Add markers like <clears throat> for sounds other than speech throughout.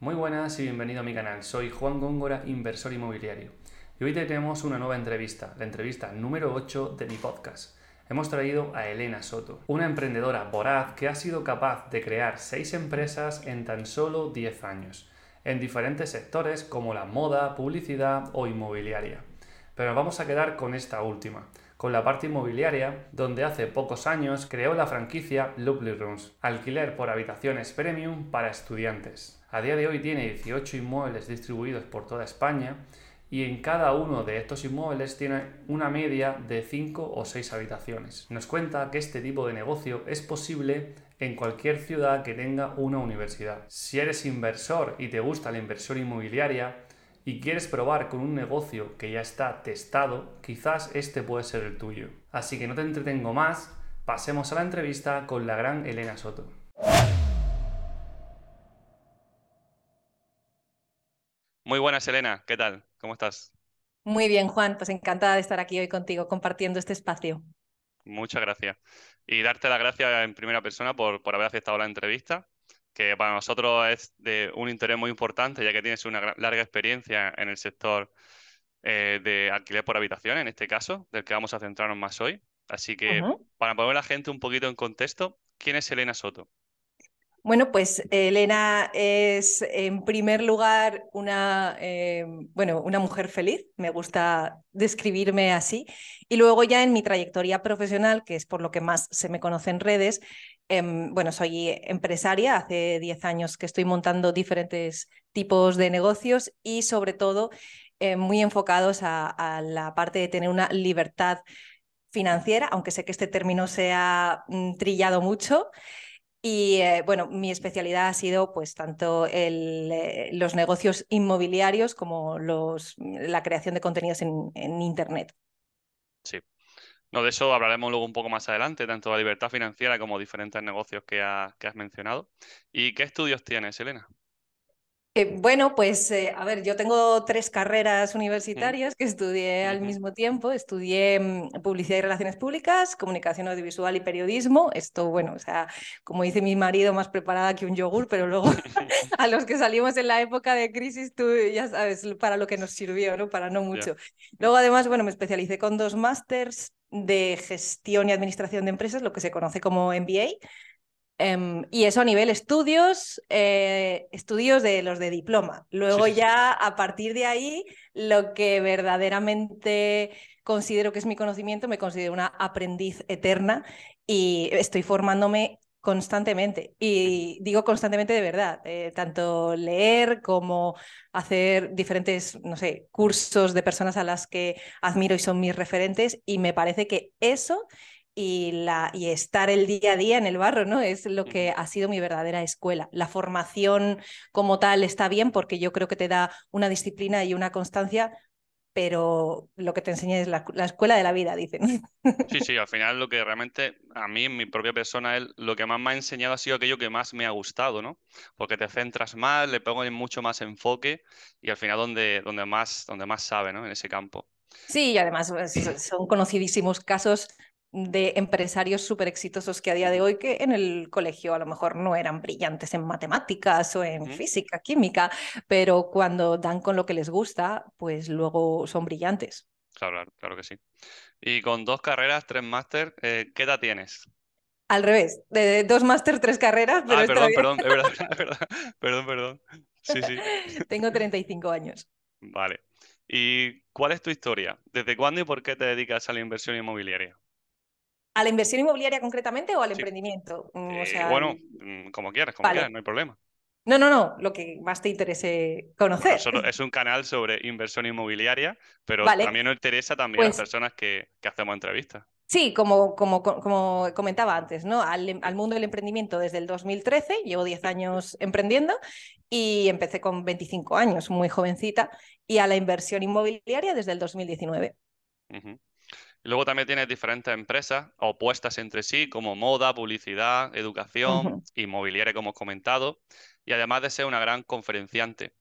Muy buenas y bienvenido a mi canal. Soy Juan Góngora, inversor inmobiliario. Y hoy tenemos una nueva entrevista, la entrevista número 8 de mi podcast. Hemos traído a Elena Soto, una emprendedora voraz que ha sido capaz de crear 6 empresas en tan solo 10 años, en diferentes sectores como la moda, publicidad o inmobiliaria. Pero vamos a quedar con esta última, con la parte inmobiliaria, donde hace pocos años creó la franquicia Lovely Rooms, alquiler por habitaciones premium para estudiantes. A día de hoy tiene 18 inmuebles distribuidos por toda España y en cada uno de estos inmuebles tiene una media de 5 o 6 habitaciones. Nos cuenta que este tipo de negocio es posible en cualquier ciudad que tenga una universidad. Si eres inversor y te gusta la inversión inmobiliaria, y quieres probar con un negocio que ya está testado, quizás este puede ser el tuyo. Así que no te entretengo más, pasemos a la entrevista con la gran Elena Soto. Muy buenas, Elena, ¿qué tal? ¿Cómo estás? Muy bien, Juan, pues encantada de estar aquí hoy contigo compartiendo este espacio. Muchas gracias. Y darte las gracias en primera persona por, por haber aceptado la entrevista que para nosotros es de un interés muy importante, ya que tienes una larga experiencia en el sector eh, de alquiler por habitación, en este caso, del que vamos a centrarnos más hoy. Así que, para poner a la gente un poquito en contexto, ¿quién es Elena Soto? Bueno, pues Elena es en primer lugar una, eh, bueno, una mujer feliz, me gusta describirme así, y luego ya en mi trayectoria profesional, que es por lo que más se me conoce en redes, em, bueno, soy empresaria, hace 10 años que estoy montando diferentes tipos de negocios y sobre todo eh, muy enfocados a, la parte de tener una libertad financiera, aunque sé que este término se ha mm, trillado mucho. Y eh, bueno, mi especialidad ha sido pues tanto el, eh, los negocios inmobiliarios como los, la creación de contenidos en, Internet. Sí. No, de eso hablaremos luego un poco más adelante, tanto la libertad financiera como diferentes negocios que, que has mencionado. ¿Y qué estudios tienes, Elena? Eh, bueno, pues eh, a ver, yo tengo tres carreras universitarias que estudié al mismo tiempo. Estudié mm, publicidad y relaciones públicas, comunicación audiovisual y periodismo. Esto, bueno, o sea, como dice mi marido, más preparada que un yogur, pero luego <laughs> a los que salimos en la época de crisis, tú ya sabes para lo que nos sirvió, ¿no? Para no mucho. Luego, además, bueno, me especialicé con dos másters de gestión y administración de empresas, lo que se conoce como MBA. Em, y eso a nivel estudios, eh, estudios de los de diploma. Luego ya a partir de ahí, lo que verdaderamente considero que es mi conocimiento, me considero una aprendiz eterna y estoy formándome constantemente. Y digo constantemente de verdad, eh, tanto leer como hacer diferentes, no sé, cursos de personas a las que admiro y son mis referentes. Y me parece que eso y, la, y estar el día a día en el barro, ¿no? Es lo que ha sido mi verdadera escuela. La formación como tal está bien porque yo creo que te da una disciplina y una constancia, pero lo que te enseña es la, escuela de la vida, dicen. <laughs> Sí, sí, al final lo que realmente a mí, en mi propia persona, es lo que más me ha enseñado ha sido aquello que más me ha gustado, ¿no? Porque te centras más, le pongo mucho más enfoque y al final donde, donde, más, donde más sabe, ¿no? En ese campo. Sí, y además pues, son conocidísimos casos de empresarios súper exitosos que a día de hoy que en el colegio a lo mejor no eran brillantes en matemáticas o en física, química, pero cuando dan con lo que les gusta, pues luego son brillantes. Claro, claro que sí. Y con dos carreras, tres máster, eh, ¿qué edad tienes? Al revés, de dos máster, tres carreras. Pero ah, perdón, perdón, es verdad, <laughs> es verdad, perdón, perdón. Sí, sí. Tengo 35 años. Vale. ¿Y cuál es tu historia? ¿Desde cuándo y por qué te dedicas a la inversión inmobiliaria? ¿A la inversión inmobiliaria concretamente o al emprendimiento? Mm, eh, bueno, mm, como quieras, como quieras, no hay problema. No, no, no, lo que más te interese conocer. <laughs> es un canal sobre inversión inmobiliaria, pero también nos interesa también a las pues personas que, hacemos entrevistas. Sí, como, como, como, comentaba antes, ¿no? Al, al, mundo del emprendimiento desde el 2013, llevo 10 años emprendiendo y empecé con 25 años, muy jovencita, y a la inversión inmobiliaria desde el 2019. Luego también tienes diferentes empresas opuestas entre sí, como moda, publicidad, educación, inmobiliaria, como hemos comentado, y además de ser una gran conferenciante.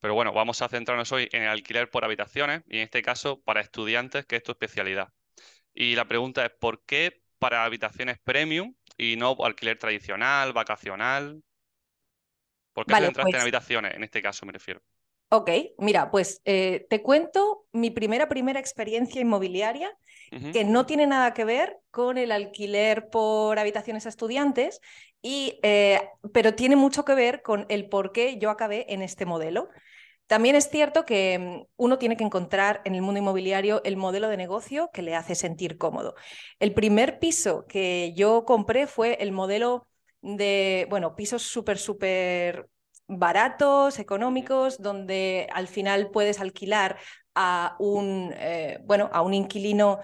Pero bueno, vamos a centrarnos hoy en el alquiler por habitaciones y en este caso para estudiantes, que es tu especialidad. Y la pregunta es, ¿por qué para habitaciones premium y no alquiler tradicional, vacacional? ¿Por qué vale, entraste en pues habitaciones, en este caso me refiero? Ok, mira, pues eh, te cuento mi primera, primera experiencia inmobiliaria que no tiene nada que ver con el alquiler por habitaciones a estudiantes, y, eh, pero tiene mucho que ver con el por qué yo acabé en este modelo. También es cierto que mm, uno tiene que encontrar en el mundo inmobiliario el modelo de negocio que le hace sentir cómodo. El primer piso que yo compré fue el modelo de, bueno, pisos súper, súper baratos, económicos, donde al final puedes alquilar a un, eh, bueno, a un inquilino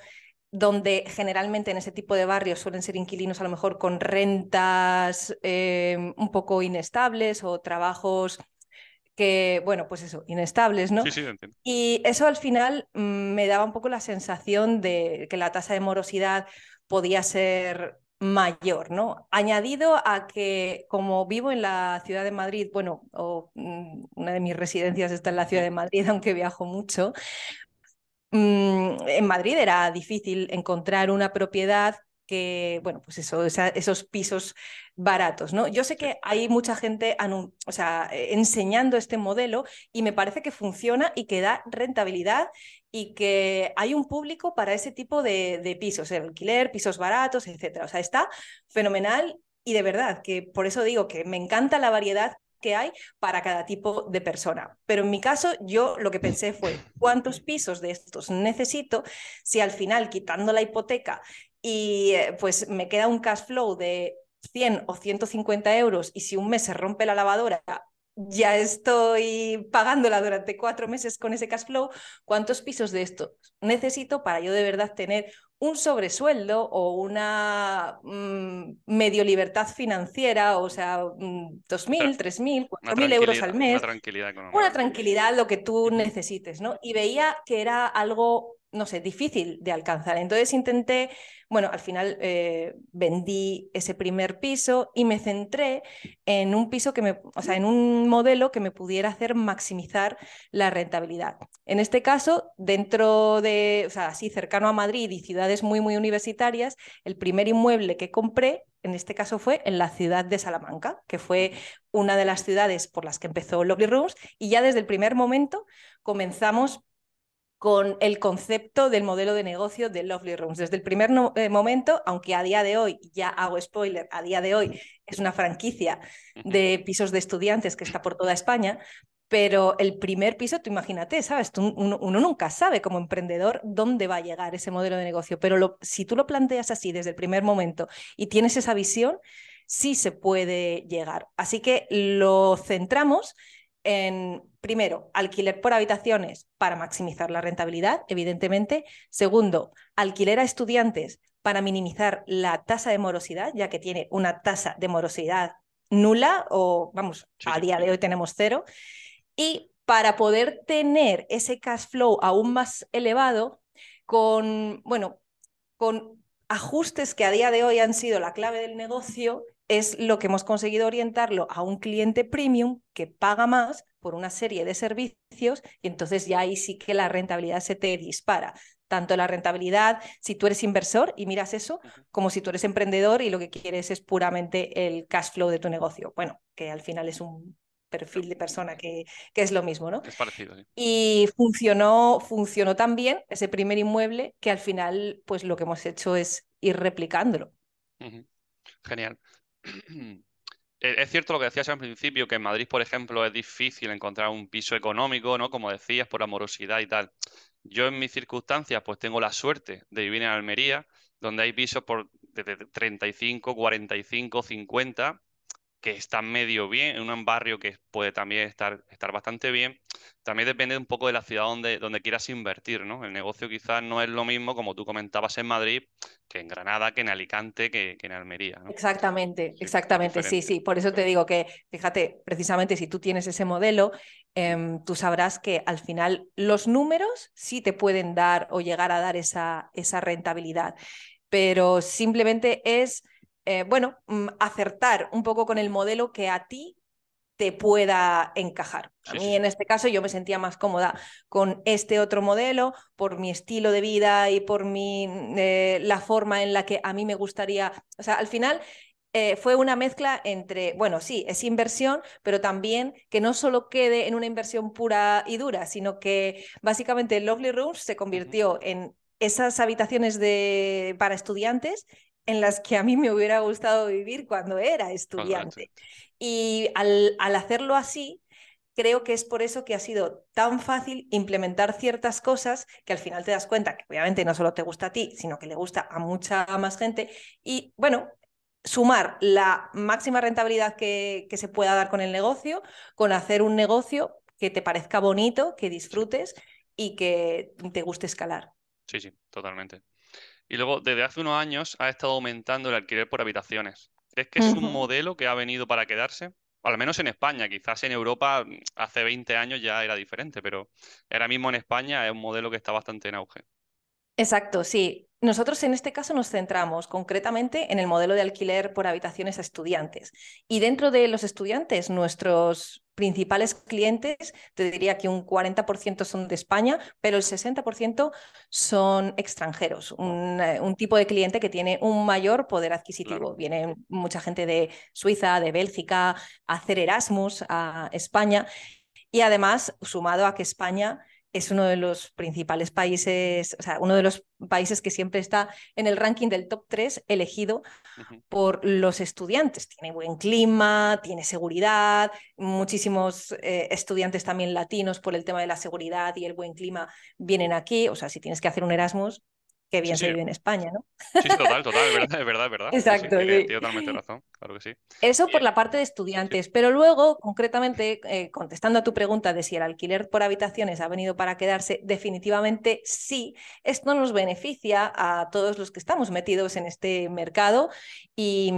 donde generalmente en ese tipo de barrios suelen ser inquilinos a lo mejor con rentas eh, un poco inestables o trabajos que, bueno, pues eso, inestables, ¿no? Sí, sí, entiendo. Y eso al final mm, me daba un poco la sensación de que la tasa de morosidad podía ser mayor, ¿no? Añadido a que como vivo en la ciudad de Madrid, bueno, o, mm, una de mis residencias está en la ciudad de Madrid, <laughs> aunque viajo mucho, mm, en Madrid era difícil encontrar una propiedad que, bueno, pues eso, esos pisos baratos, ¿no? Yo sé que hay mucha gente o sea, enseñando este modelo y me parece que funciona y que da rentabilidad y que hay un público para ese tipo de, pisos, el alquiler, pisos baratos, etcétera. O sea, está fenomenal y de verdad que por eso digo que me encanta la variedad que hay para cada tipo de persona. Pero en mi caso, yo lo que pensé fue, <coughs> ¿cuántos pisos de estos necesito si al final, quitando la hipoteca y eh, pues me queda un cash flow de 100 o 150 euros y si un mes se rompe la lavadora, ya estoy pagándola durante cuatro meses con ese cash flow, ¿cuántos pisos de estos necesito para yo de verdad tener un sobresueldo o una mm, medio libertad financiera, o sea, 2.000, 3.000, 4.000 euros al mes? Una tranquilidad Una tranquilidad, lo que tú necesites, ¿no? Y veía que era algo no sé, difícil de alcanzar. Entonces intenté, bueno, al final eh, vendí ese primer piso y me centré en un piso que me, o sea, en un modelo que me pudiera hacer maximizar la rentabilidad. En este caso, dentro de, o sea, así cercano a Madrid y ciudades muy, muy universitarias, el primer inmueble que compré, en este caso fue en la ciudad de Salamanca, que fue una de las ciudades por las que empezó Lovely Rooms, y ya desde el primer momento comenzamos con el concepto del modelo de negocio de Lovely Rooms. Desde el primer eh, momento, aunque a día de hoy, ya hago spoiler, a día de hoy es una franquicia de pisos de estudiantes que está por toda España, pero el primer piso, tú imagínate, ¿sabes? uno, nunca sabe como emprendedor dónde va a llegar ese modelo de negocio, pero si tú lo planteas así desde el primer momento y tienes esa visión, sí se puede llegar. Así que lo centramos en, primero, alquiler por habitaciones para maximizar la rentabilidad, evidentemente. Segundo, alquiler a estudiantes para minimizar la tasa de morosidad, ya que tiene una tasa de morosidad nula o, vamos, a día de hoy tenemos cero. Y para poder tener ese cash flow aún más elevado con, bueno, con ajustes que a día de hoy han sido la clave del negocio, es lo que hemos conseguido orientarlo a un cliente premium que paga más por una serie de servicios y entonces ya ahí sí que la rentabilidad se te dispara. Tanto la rentabilidad, si tú eres inversor y miras eso, como si tú eres emprendedor y lo que quieres es puramente el cash flow de tu negocio. Bueno, que al final es un perfil de persona que, que es lo mismo, ¿no? Es parecido, sí. Y funcionó, funcionó tan bien ese primer inmueble que al final, pues lo que hemos hecho es ir replicándolo. Genial. <clears throat> Eh, es cierto lo que decías al principio, que en Madrid, por ejemplo, es difícil encontrar un piso económico, ¿no? Como decías, por amorosidad y tal. Yo en mis circunstancias, pues tengo la suerte de vivir en Almería, donde hay pisos por de 35, 45, 50, que están medio bien, en un barrio que puede también estar, estar bastante bien. También depende un poco de la ciudad donde, donde quieras invertir, ¿no? El negocio quizás no es lo mismo, como tú comentabas, en Madrid, que en Granada, que en Alicante, que, en Almería. Exactamente, exactamente, sí, sí. Por eso te digo que, fíjate, precisamente si tú tienes ese modelo, em, tú sabrás que al final los números sí te pueden dar o llegar a dar esa, esa rentabilidad, pero simplemente es eh, bueno, mm, acertar un poco con el modelo que a ti te pueda encajar. A mí en este caso yo me sentía más cómoda con este otro modelo por mi estilo de vida y por mi, eh, la forma en la que a mí me gustaría, o sea, al final eh, fue una mezcla entre, bueno, sí, es inversión, pero también que no solo quede en una inversión pura y dura, sino que básicamente Lovely Rooms se convirtió en esas habitaciones de, para estudiantes en las que a mí me hubiera gustado vivir cuando era estudiante. Y al, al hacerlo así, creo que es por eso que ha sido tan fácil implementar ciertas cosas que al final te das cuenta que obviamente no solo te gusta a ti, sino que le gusta a mucha más gente. Y bueno, sumar la máxima rentabilidad que, que se pueda dar con el negocio, con hacer un negocio que te parezca bonito, que disfrutes y que te guste escalar. Sí, sí, totalmente. Y luego, desde hace unos años ha estado aumentando el alquiler por habitaciones. ¿Crees que es un modelo que ha venido para quedarse? al menos en España, quizás en Europa hace 20 años ya era diferente, pero ahora mismo en España es un modelo que está bastante en auge. Exacto, sí. Nosotros en este caso nos centramos concretamente en el modelo de alquiler por habitaciones a estudiantes. Y dentro de los estudiantes, nuestros principales clientes, te diría que un 40% son de España, pero el 60% son extranjeros, un, eh, un, tipo de cliente que tiene un mayor poder adquisitivo. Viene mucha gente de Suiza, de Bélgica, a hacer Erasmus a España. Y además, sumado a que España es uno de los principales países, o sea, uno de los países que siempre está en el ranking del top 3 elegido por los estudiantes. Tiene buen clima, tiene seguridad, muchísimos eh, estudiantes también latinos por el tema de la seguridad y el buen clima vienen aquí. O sea, si tienes que hacer un Erasmus, Qué bien se vive en España, ¿no? Sí, total, total, es verdad, es verdad. Exacto. Sí, totalmente razón, claro que sí. Eso por la parte de estudiantes, pero luego, concretamente, eh, contestando a tu pregunta de si el alquiler por habitaciones ha venido para quedarse, definitivamente sí. Esto nos beneficia a todos los que estamos metidos en este mercado y,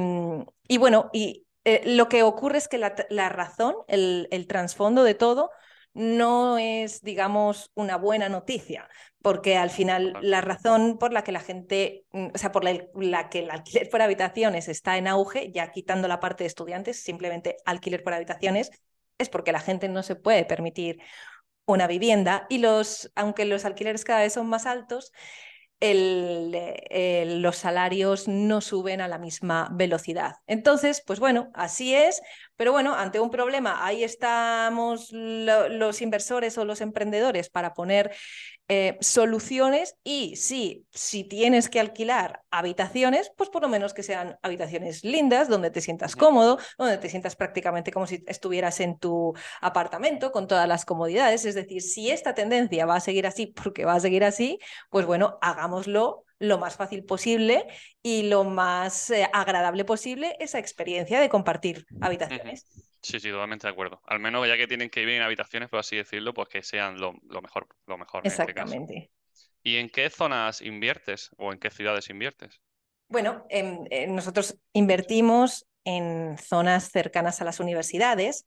y bueno, y eh, lo que ocurre es que la, la razón, el, el trasfondo de todo, no es, digamos, una buena noticia, porque al final la razón por la que la gente, mm, o sea, por la, que el alquiler por habitaciones está en auge, ya quitando la parte de estudiantes, simplemente alquiler por habitaciones, es porque la gente no se puede permitir una vivienda y los, aunque los alquileres cada vez son más altos, los salarios no suben a la misma velocidad. Entonces, pues bueno, así es, pero bueno, ante un problema, ahí estamos los inversores o los emprendedores para poner eh, soluciones y sí, si tienes que alquilar habitaciones, pues por lo menos que sean habitaciones lindas, donde te sientas cómodo, donde te sientas prácticamente como si estuvieras en tu apartamento con todas las comodidades. Es decir, si esta tendencia va a seguir así porque va a seguir así, pues bueno, hagámoslo lo más fácil posible y lo más eh, agradable posible esa experiencia de compartir habitaciones. Sí, sí, totalmente de acuerdo. Al menos ya que tienen que vivir en habitaciones, por así decirlo, pues que sean lo, mejor, lo mejor. Este Exactamente. ¿Y en qué zonas inviertes o en qué ciudades inviertes? Bueno, nosotros invertimos en zonas cercanas a las universidades,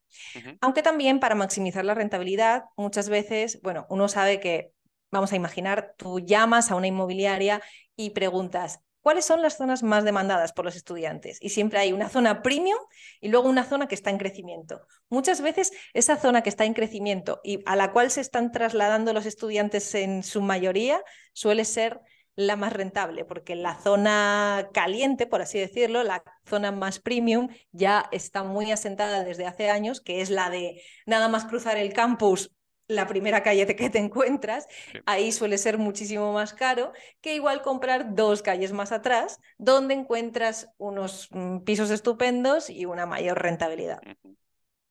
aunque también para maximizar la rentabilidad, muchas veces, bueno, uno sabe que, vamos a imaginar, tú llamas a una inmobiliaria y preguntas, ¿Cuáles son las zonas más demandadas por los estudiantes? Y siempre hay una zona premium y luego una zona que está en crecimiento. Muchas veces esa zona que está en crecimiento y a la cual se están trasladando los estudiantes en su mayoría suele ser la más rentable, porque la zona caliente, por así decirlo, la zona más premium, ya está muy asentada desde hace años, que es la de nada más cruzar el campus la primera calle que te encuentras, ahí suele ser muchísimo más caro que igual comprar dos calles más atrás, donde encuentras unos mm, pisos estupendos y una mayor rentabilidad.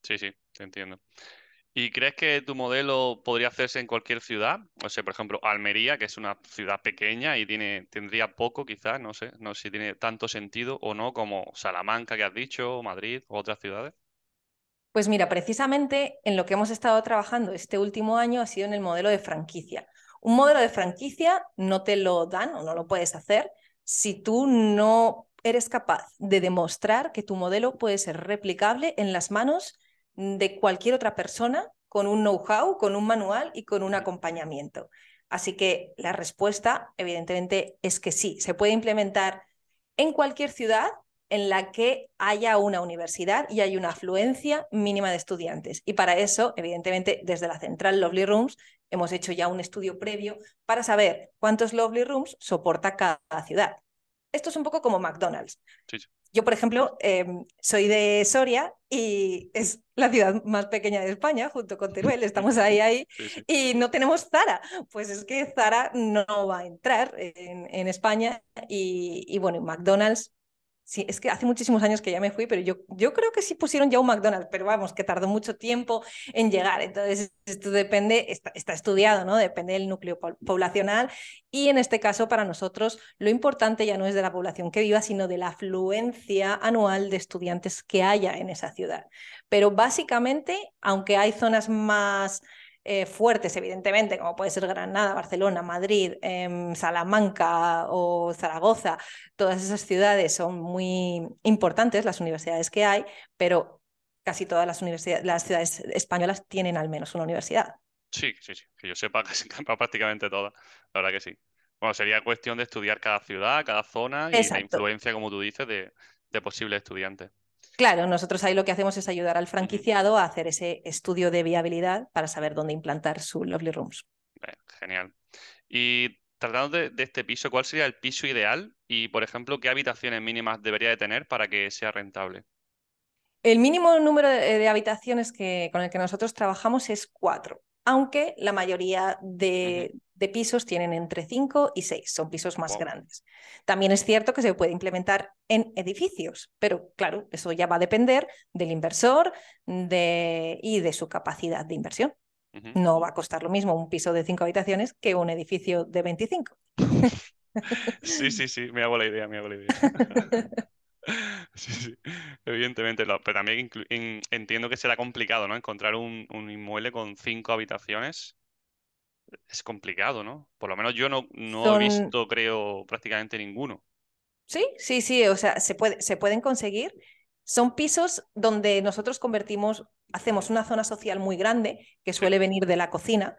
Sí, sí, te entiendo. ¿Y crees que tu modelo podría hacerse en cualquier ciudad? O sea, por ejemplo, Almería, que es una ciudad pequeña y tiene, tendría poco quizás, no sé, no sé si tiene tanto sentido o no como Salamanca que has dicho, Madrid o otras ciudades. Pues mira, precisamente en lo que hemos estado trabajando este último año ha sido en el modelo de franquicia. Un modelo de franquicia no te lo dan o no lo puedes hacer si tú no eres capaz de demostrar que tu modelo puede ser replicable en las manos de cualquier otra persona con un know-how, con un manual y con un acompañamiento. Así que la respuesta, evidentemente, es que sí, se puede implementar en cualquier ciudad en la que haya una universidad y hay una afluencia mínima de estudiantes. Y para eso, evidentemente, desde la central Lovely Rooms hemos hecho ya un estudio previo para saber cuántos Lovely Rooms soporta cada ciudad. Esto es un poco como McDonald's. yo, por ejemplo, em, soy de Soria y es la ciudad más pequeña de España, junto con Teruel, estamos ahí, <laughs> ahí, y no tenemos Zara. Pues es que Zara no va a entrar en, España y, y, bueno, McDonald's Sí, es que hace muchísimos años que ya me fui, pero yo, yo creo que sí pusieron ya un McDonald's, pero vamos, que tardó mucho tiempo en llegar. Entonces, esto depende, está, está estudiado, ¿no? Depende del núcleo poblacional. Y en este caso, para nosotros, lo importante ya no es de la población que viva, sino de la afluencia anual de estudiantes que haya en esa ciudad. Pero básicamente, aunque hay zonas más eh, fuertes, evidentemente, como puede ser Granada, Barcelona, Madrid, em, Salamanca o Zaragoza, todas esas ciudades son muy importantes, las universidades que hay, pero casi todas las, universidades, las ciudades españolas tienen al menos una universidad. Sí, sí, sí, que yo sepa <laughs> casi prácticamente todas, la verdad que sí. Bueno, sería cuestión de estudiar cada ciudad, cada zona y la influencia, como tú dices, de, de posibles estudiantes. Claro, nosotros ahí lo que hacemos es ayudar al franquiciado a hacer ese estudio de viabilidad para saber dónde implantar su Lovely Rooms. Genial. Y tratando de, este piso, ¿cuál sería el piso ideal? Y, por ejemplo, ¿qué habitaciones mínimas debería de tener para que sea rentable? El mínimo número de, habitaciones que, con el que nosotros trabajamos es cuatro aunque la mayoría de, pisos tienen entre 5 y 6, son pisos más grandes. También es cierto que se puede implementar en edificios, pero claro, eso ya va a depender del inversor y de su capacidad de inversión. No va a costar lo mismo un piso de 5 habitaciones que un edificio de 25. <laughs> sí, sí, sí, me hago la idea, me hago la idea. <laughs> Sí, sí, evidentemente, pero también entiendo que será complicado, ¿no? Encontrar un, inmueble con cinco habitaciones es complicado, ¿no? Por lo menos yo no, no he visto, creo, prácticamente ninguno. Sí, sí, sí, o sea, se, puede, se pueden conseguir. Son pisos donde nosotros convertimos, hacemos una zona social muy grande que suele venir de la cocina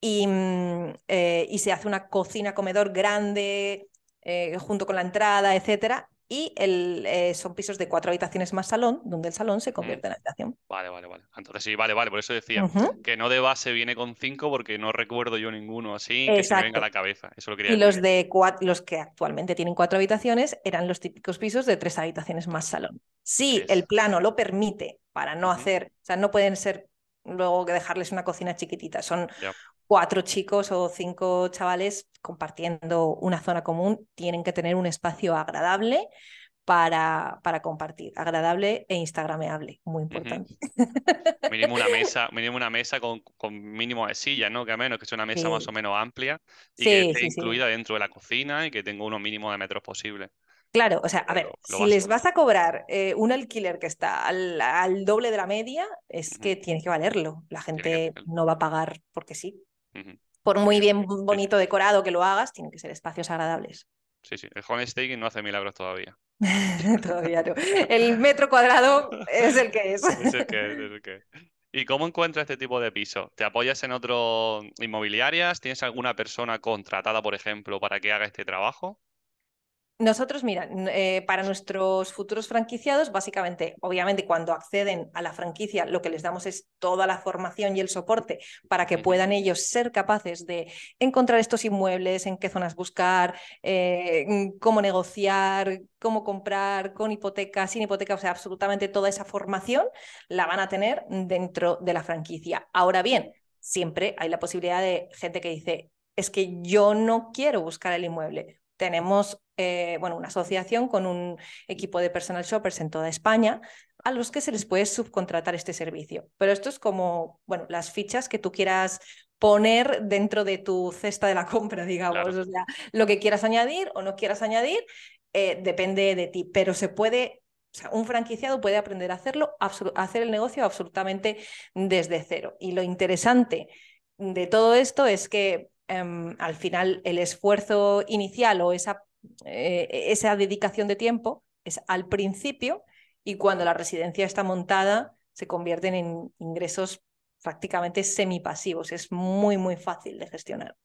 y, mm, eh, y se hace una cocina-comedor grande eh, junto con la entrada, etcétera, y el, eh, son pisos de cuatro habitaciones más salón, donde el salón se convierte en habitación. Vale, vale, vale. Entonces sí, vale, vale. Por eso decía que no de base viene con cinco, porque no recuerdo yo ninguno así que se me venga a la cabeza. Eso lo quería y los de los que actualmente tienen cuatro habitaciones eran los típicos pisos de tres habitaciones más salón. Si el plano lo permite para no hacer, o sea, no pueden ser luego dejarles una cocina chiquitita. Son cuatro chicos o cinco chavales compartiendo una zona común, tienen que tener un espacio agradable para, para compartir, agradable e instagrameable, muy importante. <laughs> Mínimo una <laughs> mesa, mínimo una mesa con, mínimo de sillas, ¿no? Que a menos que sea una mesa más o menos amplia y que esté incluida dentro de la cocina y que tenga unos mínimos de metros posibles. Claro, o sea, a ver, si les vas a cobrar eh, un alquiler que está al, doble de la media, es que tiene que valerlo. La gente no va a pagar porque sí. Por muy bien bonito decorado que lo hagas, tienen que ser espacios agradables. Sí, sí, el homestay no hace milagros todavía. <laughs> todavía no. El metro cuadrado es el que es. es el que es, es el que ¿Y cómo encuentras este tipo de piso? ¿Te apoyas en otras inmobiliarias? ¿Tienes alguna persona contratada, por ejemplo, para que haga este trabajo? Nosotros, mira, eh, para nuestros futuros franquiciados, básicamente, obviamente, cuando acceden a la franquicia, lo que les damos es toda la formación y el soporte para que puedan ellos ser capaces de encontrar estos inmuebles, en qué zonas buscar, eh, mm, cómo negociar, cómo comprar, con hipoteca, sin hipoteca, o sea, absolutamente toda esa formación la van a tener dentro de la franquicia. Ahora bien, siempre hay la posibilidad de gente que dice, es que yo no quiero buscar el inmueble tenemos eh, bueno, una asociación con un equipo de personal shoppers en toda España a los que se les puede subcontratar este servicio. Pero esto es como, bueno, las fichas que tú quieras poner dentro de tu cesta de la <laughs> compra, digamos. O sea, lo que quieras añadir o no quieras añadir eh, depende de ti, pero se puede o sea, un franquiciado puede aprender a hacerlo, a hacer el negocio absolutamente desde cero. Y lo interesante de todo esto es que Em, al final el esfuerzo inicial o esa, eh, esa dedicación de tiempo es al principio y cuando la residencia está montada se convierten en ingresos prácticamente semipasivos. Es muy, muy fácil de gestionar.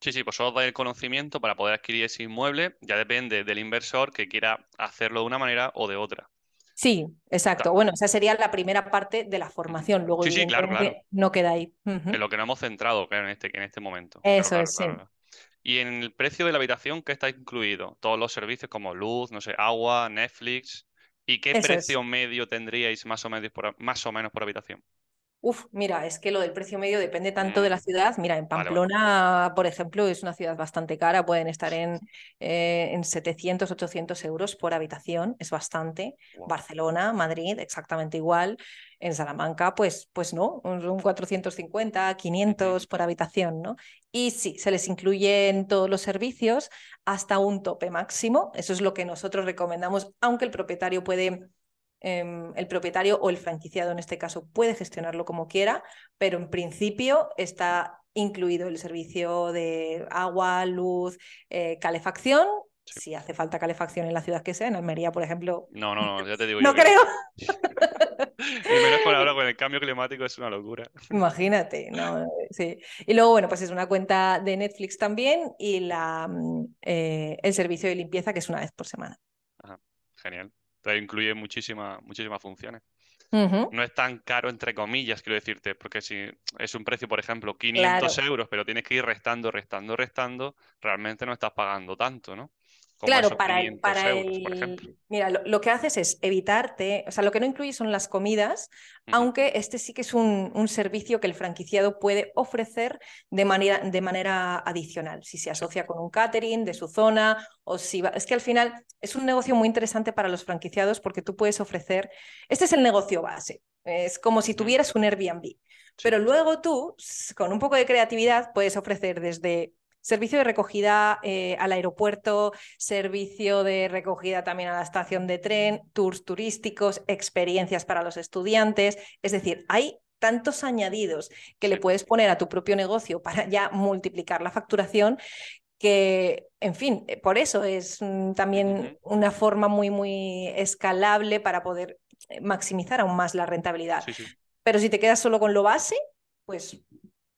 Sí, sí, pues solo da el conocimiento para poder adquirir ese inmueble. Ya depende del inversor que quiera hacerlo de una manera o de otra. Sí, exacto. Bueno, esa sería la primera parte de la formación. Luego sí, sí, claro, no queda ahí. En lo que no hemos centrado, claro, en este, en este momento. Eso es, sí. ¿Y en el precio de la habitación qué está incluido? Todos los servicios como luz, no sé, agua, Netflix. ¿Y qué precio medio tendríais más o, menos por, más o menos por habitación? Uf, mira, es que lo del precio medio depende tanto de la mm. ciudad. Mira, en Pamplona, por ejemplo, es una ciudad bastante cara, pueden estar en, eh, en 700, 800 euros por habitación, es bastante. Barcelona, Madrid, exactamente igual. En Salamanca, pues, pues no, son 450, 500 por habitación, ¿no? Y sí, se les incluyen todos los servicios hasta un tope máximo. Eso es lo que nosotros recomendamos, aunque el propietario puede Em, el propietario o el franquiciado en este caso puede gestionarlo como quiera, pero en principio está incluido el servicio de agua, luz, eh, calefacción. Si hace falta calefacción en la ciudad que sea, en Almería, por ejemplo. No, no, no, ya te digo. <laughs> no creo. <laughs> <laughs> <laughs> y menos con ahora con el cambio climático es una locura. Imagínate, no, sí. Y luego, bueno, pues es una cuenta de Netflix también y la, mm, eh, el servicio de limpieza que es una vez por semana. Ajá, genial incluye muchísimas muchísimas funciones. No es tan caro, entre comillas, quiero decirte, porque si es un precio, por ejemplo, 500 euros, pero tienes que ir restando, restando, restando, realmente no estás pagando tanto, ¿no? Claro, para el, para el... Mira, lo, que haces es evitarte, o sea, lo que no incluye son las comidas, aunque este sí que es un, un, servicio que el franquiciado puede ofrecer de manera, de manera adicional, si se asocia con un catering de su zona o si va... Es que al final es un negocio muy interesante para los franquiciados porque tú puedes ofrecer, este es el negocio base, es como si tuvieras un Airbnb. Pero luego tú, con un poco de creatividad, puedes ofrecer desde Servicio de recogida eh, al aeropuerto, servicio de recogida también a la estación de tren, tours turísticos, experiencias para los estudiantes. Es decir, hay tantos añadidos que le puedes poner a tu propio negocio para ya multiplicar la facturación que, en fin, eh, por eso es mm, también una forma muy, muy escalable para poder eh, maximizar aún más la rentabilidad. Pero si te quedas solo con lo base, pues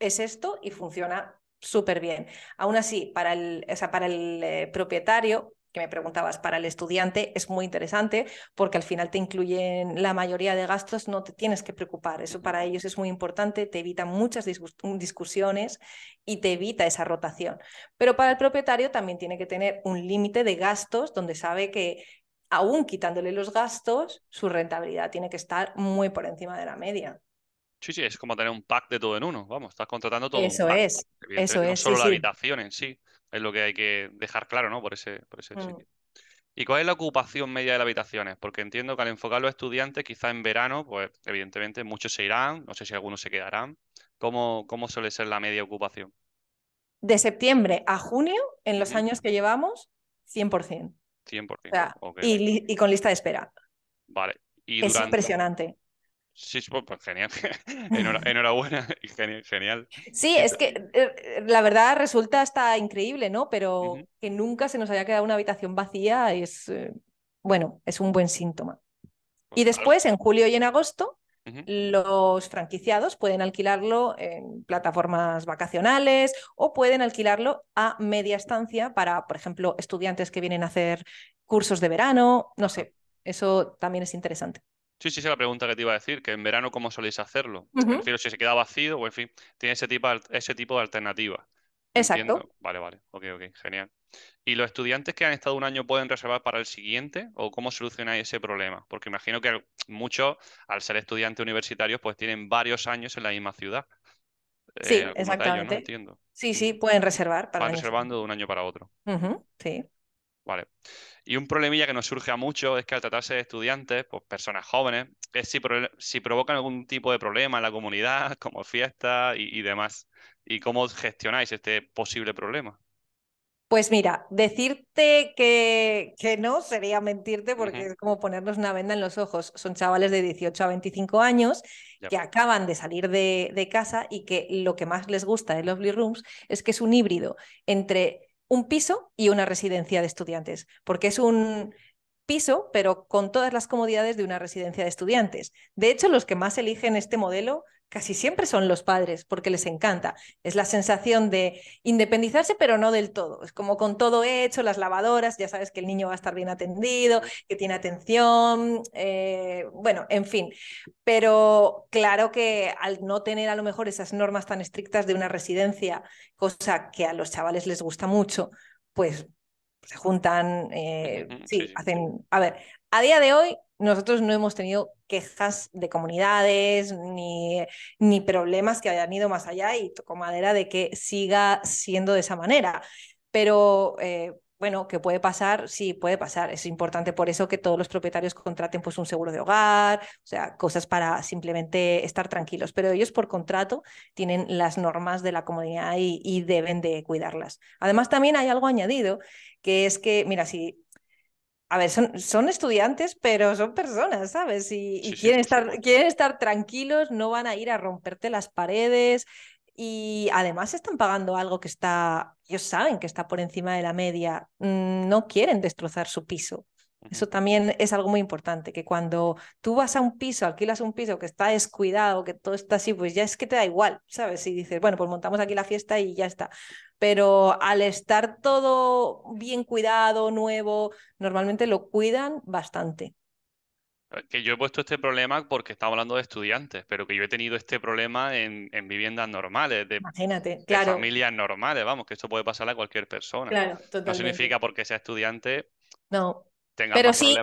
es esto y funciona súper bien. Aún así, para el, para el eh, propietario, que me preguntabas, para el estudiante es muy interesante porque al final te incluyen la mayoría de gastos, no te tienes que preocupar. Eso para ellos es muy importante, te evita muchas discusiones y te evita esa rotación. Pero para el propietario también tiene que tener un límite de gastos donde sabe que aún quitándole los gastos, su rentabilidad tiene que estar muy por encima de la media. Sí, sí, es como tener un pack de todo en uno. Vamos, estás contratando todo. Eso es. Eso es. No solo la habitación en sí. Es lo que hay que dejar claro, ¿no? Por ese, por ese mm. sitio. ¿Y cuál es la ocupación media de las habitaciones? Porque entiendo que al enfocar los estudiantes, quizá en verano, pues evidentemente muchos se irán, no sé si algunos se quedarán. ¿Cómo, cómo suele ser la media ocupación? De septiembre a junio, en los años que llevamos, 100%. 100%. y, con lista de espera. Vale. ¿Y es impresionante. Sí, pues, pues genial. <laughs> <laughs> Enhorabuena, <laughs> genial. Sí, es que eh, la verdad resulta hasta increíble, ¿no? Pero que nunca se nos haya quedado una habitación vacía es, eh, bueno, es un buen síntoma. Pues y después, en julio y en agosto, los franquiciados pueden alquilarlo en plataformas vacacionales o pueden alquilarlo a media estancia para, por ejemplo, estudiantes que vienen a hacer cursos de verano, no sé, eso también es interesante. Sí, sí, es la pregunta que te iba a decir, que en verano cómo soléis hacerlo. Prefiero si se queda vacío o en fin, tiene ese tipo, ese tipo de alternativa. Exacto. Vale, vale, ok, ok, genial. ¿Y los estudiantes que han estado un año pueden reservar para el siguiente o cómo solucionáis ese problema? Porque imagino que muchos, al ser estudiantes universitarios, pues tienen varios años en la misma ciudad. Sí, eh, exactamente. Sí, sí, pueden reservar para Van reservando de un año para otro. sí. Vale. Y un problemilla que nos surge a muchos es que al tratarse de estudiantes, pues personas jóvenes, es si, si provocan algún tipo de problema en la comunidad, <laughs> como fiestas y, demás. ¿Y cómo gestionáis este posible problema? Pues mira, decirte que, que no sería mentirte porque es como ponernos una venda en los ojos. Son chavales de 18 a 25 años que acaban de salir de, de, casa y que lo que más les gusta de Lovely Rooms es que es un híbrido entre un piso y una residencia de estudiantes, porque es un piso, pero con todas las comodidades de una residencia de estudiantes. De hecho, los que más eligen este modelo casi siempre son los padres, porque les encanta. Es la sensación de independizarse, pero no del todo. Es como con todo hecho, las lavadoras, ya sabes que el niño va a estar bien atendido, que tiene atención, eh, bueno, en fin. Pero claro que al no tener a lo mejor esas normas tan estrictas de una residencia, cosa que a los chavales les gusta mucho, pues se juntan, eh, sí, hacen... A ver, a día de hoy nosotros no hemos tenido quejas de comunidades ni, ni problemas que hayan ido más allá y toco madera de que siga siendo de esa manera. Pero eh, bueno, ¿qué puede pasar? Sí, puede pasar. Es importante por eso que todos los propietarios contraten pues, un seguro de hogar, o sea, cosas para simplemente estar tranquilos. Pero ellos por contrato tienen las normas de la comunidad y, y deben de cuidarlas. Además, también hay algo añadido, que es que, mira, si a ver, son, son, estudiantes, pero son personas, ¿sabes? Y, quieren, estar, quieren estar tranquilos, no van a ir a romperte las paredes. Y además están pagando algo que está, ellos saben que está por encima de la media, mm, no quieren destrozar su piso. Eso también es algo muy importante, que cuando tú vas a un piso, alquilas un piso que está descuidado, que todo está así, pues ya es que te da igual, ¿sabes? Y dices, bueno, pues montamos aquí la fiesta y ya está. Pero al estar todo bien cuidado, nuevo, normalmente lo cuidan bastante. Que yo he puesto este problema porque estamos hablando de estudiantes, pero que yo he tenido este problema en, viviendas normales, de, Imagínate, claro. familias normales, vamos, que esto puede pasar a cualquier persona. Claro, totalmente. No significa porque sea estudiante. No, pero sí,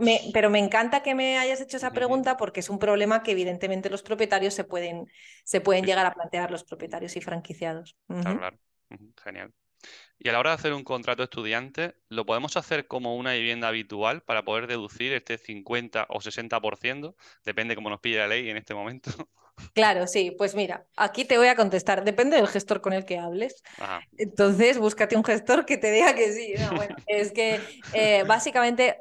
Me, pero me encanta que me hayas hecho esa pregunta porque es un problema que evidentemente los propietarios se pueden, se pueden llegar a plantear, los propietarios y franquiciados. Claro, Genial. Y a la hora de hacer un contrato estudiante, ¿lo podemos hacer como una vivienda habitual para poder deducir este 50 o 60%? Depende cómo nos pide la ley en este momento. <laughs> Claro, sí, pues mira, aquí te voy a contestar, depende del gestor con el que hables. Entonces, búscate un gestor que te diga que sí. es que eh, básicamente,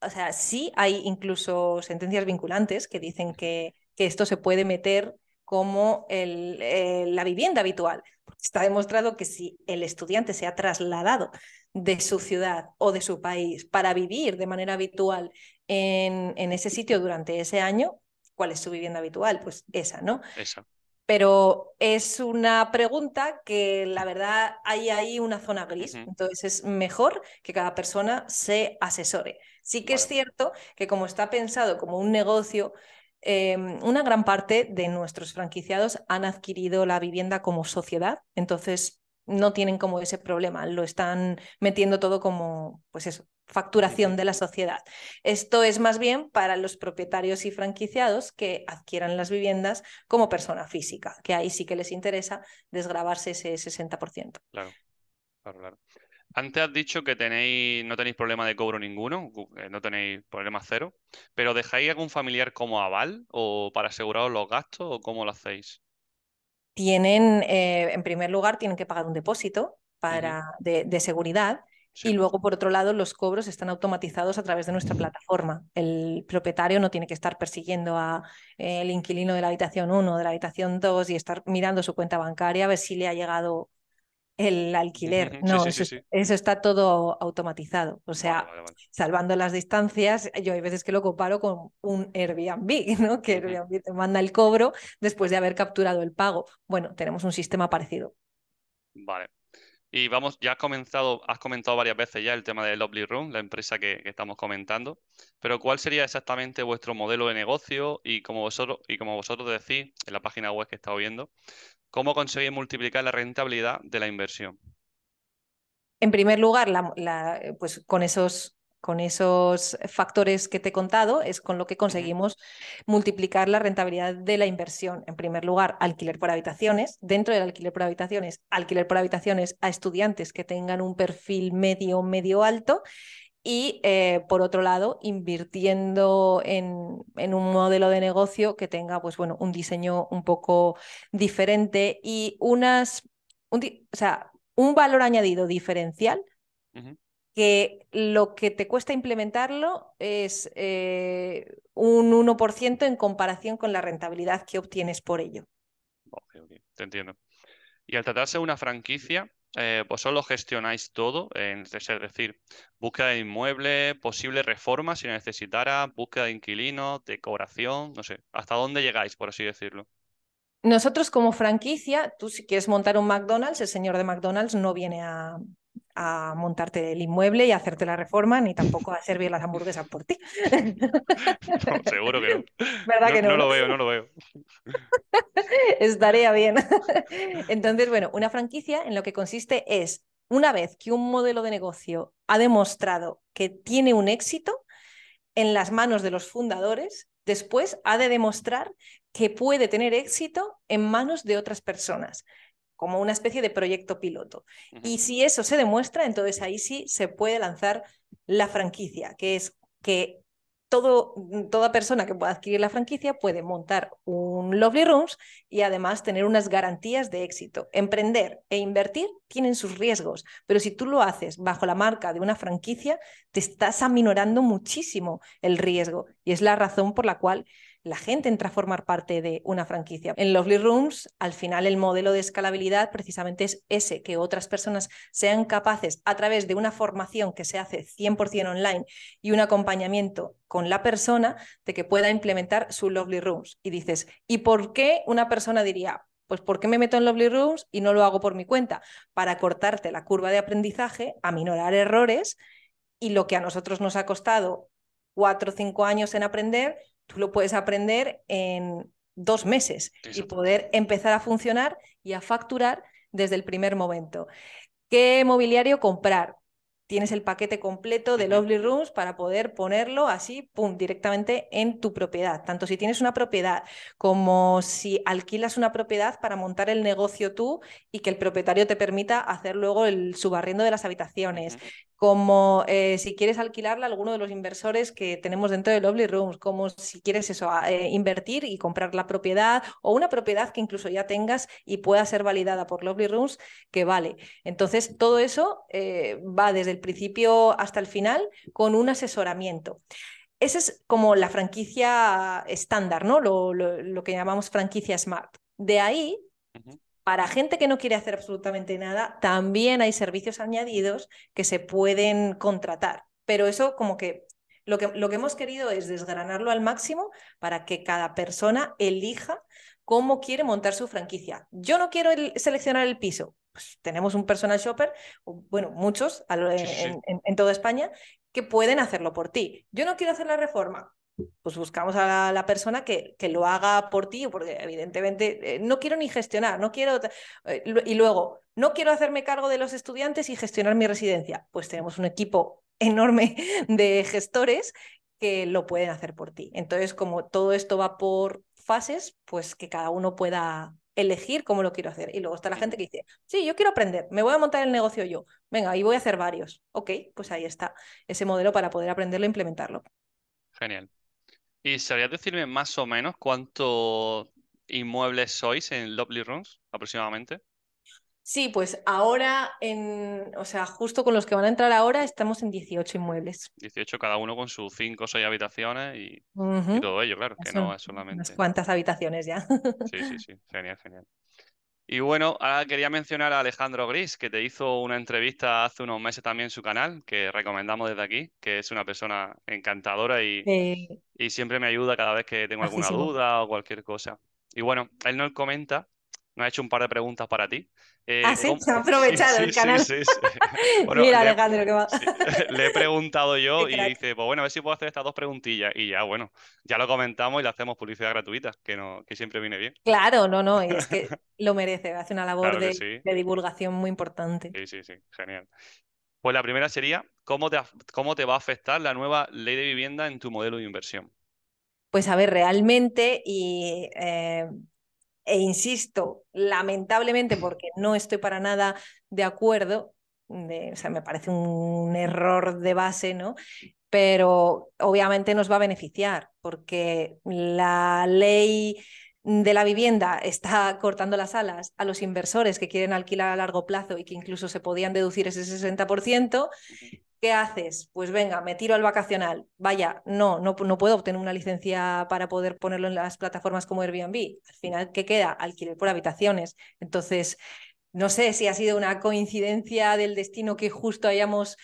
o sea, sí hay incluso sentencias vinculantes que dicen que, que esto se puede meter como el, eh, la vivienda habitual. Está demostrado que si el estudiante se ha trasladado de su ciudad o de su país para vivir de manera habitual en, en ese sitio durante ese año, ¿Cuál es su vivienda habitual? Pues esa, ¿no? Esa. Pero es una pregunta que la verdad hay ahí una zona gris, entonces es mejor que cada persona se asesore. Sí que es cierto que como está pensado como un negocio, em, una gran parte de nuestros franquiciados han adquirido la vivienda como sociedad, entonces no tienen como ese problema, lo están metiendo todo como, pues eso, facturación de la sociedad. Esto es más bien para los propietarios y franquiciados que adquieran las viviendas como persona física, que ahí sí que les interesa desgrabarse ese 60%. Claro, claro, claro. Antes has dicho que tenéis, no tenéis problema de cobro ninguno, eh, no tenéis problema cero, pero ¿dejáis algún familiar como aval o para aseguraros los gastos o cómo lo hacéis? Tienen, eh, en primer lugar, tienen que pagar un depósito para, de seguridad y luego, por otro lado, los cobros están automatizados a través de nuestra plataforma. El propietario no tiene que estar persiguiendo al el inquilino de la habitación 1 de la habitación 2 y estar mirando su cuenta bancaria a ver si le ha llegado el alquiler. No, eso, está todo automatizado. O sea, salvando las distancias, yo hay veces que lo comparo con un Airbnb, <laughs> ¿no? Que Airbnb te manda el cobro después de haber capturado el pago. Bueno, tenemos un sistema parecido. Vale. Y vamos, ya has comenzado, has comentado varias veces ya el tema de Lovely Room, la empresa que, estamos comentando, pero ¿cuál sería exactamente vuestro modelo de negocio y como vosotros, y como vosotros decís en la página web que he estado viendo, cómo conseguís multiplicar la rentabilidad de la inversión? En primer lugar, la, pues con esos con esos factores que te he contado, es con lo que conseguimos multiplicar la rentabilidad de la inversión. En primer lugar, alquiler por habitaciones. Dentro del alquiler por habitaciones, alquiler por habitaciones a estudiantes que tengan un perfil medio, medio alto. Y eh, por otro lado, invirtiendo en, en, un modelo de negocio que tenga pues, bueno, un diseño un poco diferente y unas, un, o sea, un valor añadido diferencial que lo que te cuesta implementarlo es eh, un 1% en comparación con la rentabilidad que obtienes por ello. Ok, ok, te entiendo. Y al tratarse de una franquicia, eh, pues solo gestionáis todo, es decir, búsqueda de inmueble, posible reforma si necesitara, búsqueda de inquilinos, decoración, no sé, ¿hasta dónde llegáis, por así decirlo? Nosotros como franquicia, tú si quieres montar un McDonald's, el señor de McDonald's no viene a, montarte el inmueble y a hacerte la reforma, ni tampoco a servir las hamburguesas por ti. <laughs> seguro que no. ¿Verdad no, que no? No lo veo, no lo veo. <laughs> Estaría bien. <laughs> Entonces, bueno, una franquicia en lo que consiste es, una vez que un modelo de negocio ha demostrado que tiene un éxito en las manos de los fundadores, después ha de demostrar que puede tener éxito en manos de otras personas, como una especie de proyecto piloto. Y si eso se demuestra, entonces ahí sí se puede lanzar la franquicia, que es que todo, toda persona que pueda adquirir la franquicia puede montar un Lovely Rooms y además tener unas garantías de éxito. Emprender e invertir tienen sus riesgos, pero si tú lo haces bajo la marca de una franquicia, te estás aminorando muchísimo el riesgo y es la razón por la cual la gente entra a formar parte de una franquicia. En Lovely Rooms, al final el modelo de escalabilidad precisamente es ese, que otras personas sean capaces a través de una formación que se hace 100% online y un acompañamiento con la persona de que pueda implementar su Lovely Rooms. Y dices, ¿y por qué una persona diría, pues ¿por qué me meto en Lovely Rooms y no lo hago por mi cuenta? Para cortarte la curva de aprendizaje, aminorar errores y lo que a nosotros nos ha costado cuatro o cinco años en aprender, tú lo puedes aprender en dos meses y poder empezar a funcionar y a facturar desde el primer momento. ¿Qué mobiliario comprar? Tienes el paquete completo de Lovely Rooms para poder ponerlo así, pum, directamente en tu propiedad. Tanto si tienes una propiedad como si alquilas una propiedad para montar el negocio tú y que el propietario te permita hacer luego el subarriendo de las habitaciones como eh, si quieres alquilarla a alguno de los inversores que tenemos dentro de Lovely Rooms, como si quieres eso, eh, invertir y comprar la propiedad o una propiedad que incluso ya tengas y pueda ser validada por Lovely Rooms, que vale. Entonces, todo eso eh, va desde el principio hasta el final con un asesoramiento. Esa es como la franquicia estándar, ¿no? Lo, lo, que llamamos franquicia smart. De ahí para gente que no quiere hacer absolutamente nada, también hay servicios añadidos que se pueden contratar. Pero eso como que lo que, lo que hemos querido es desgranarlo al máximo para que cada persona elija cómo quiere montar su franquicia. Yo no quiero seleccionar el piso. Pues tenemos un personal shopper, bueno, muchos en, en toda España, que pueden hacerlo por ti. Yo no quiero hacer la reforma pues buscamos a la, persona que, que, lo haga por ti, porque evidentemente eh, no quiero ni gestionar, no quiero... Eh, y luego, no quiero hacerme cargo de los estudiantes y gestionar mi residencia. Pues tenemos un equipo <laughs> enorme de gestores que lo pueden hacer por ti. Entonces, como todo esto va por fases, pues que cada uno pueda elegir cómo lo quiero hacer. Y luego está la gente que dice, sí, yo quiero aprender, me voy a montar el negocio yo. Venga, y voy a hacer varios. Ok, pues ahí está ese modelo para poder aprenderlo e implementarlo. Genial. ¿Y sabrías decirme más o menos cuántos inmuebles sois en Lovely Rooms aproximadamente? Sí, pues ahora, en, o sea, justo con los que van a entrar ahora, estamos en 18 inmuebles. 18 cada uno con sus 5 o 6 habitaciones y, todo ello, claro, que no es solamente. Unas cuantas habitaciones ya. Sí, sí, sí, genial, genial. Y bueno, ahora quería mencionar a Alejandro Gris, que te hizo una entrevista hace unos meses también en su canal, que recomendamos desde aquí, que es una persona encantadora y, y siempre me ayuda cada vez que tengo alguna duda o cualquier cosa. Y bueno, él nos comenta me ha hecho un par de preguntas para ti. Eh, ah, sí, se ha aprovechado el canal. Sí, <laughs> Mira, Alejandro, que <laughs> va. le he preguntado yo <laughs> y dice, pues bueno, a ver si puedo hacer estas dos preguntillas. Y ya, bueno, ya lo comentamos y le hacemos publicidad gratuita, que, no, que siempre viene bien. Claro, no, no, es que lo merece, hace una labor de, divulgación muy importante. Sí, sí, sí, genial. Pues la primera sería, ¿cómo te, ¿cómo te va a afectar la nueva ley de vivienda en tu modelo de inversión? Pues a ver, realmente, y eh, e insisto, lamentablemente, porque no estoy para nada de acuerdo, o sea, me parece un error de base, ¿no? Pero obviamente nos va a beneficiar, porque la ley de la vivienda está cortando las alas a los inversores que quieren alquilar a largo plazo y que incluso se podían deducir ese 60%, ¿Qué haces? Pues venga, me tiro al vacacional. Vaya, no, no, no puedo obtener una licencia para poder ponerlo en las plataformas como Airbnb. Al final, ¿qué queda? Alquiler por habitaciones. Entonces, no sé si ha sido una coincidencia del destino que justo hayamos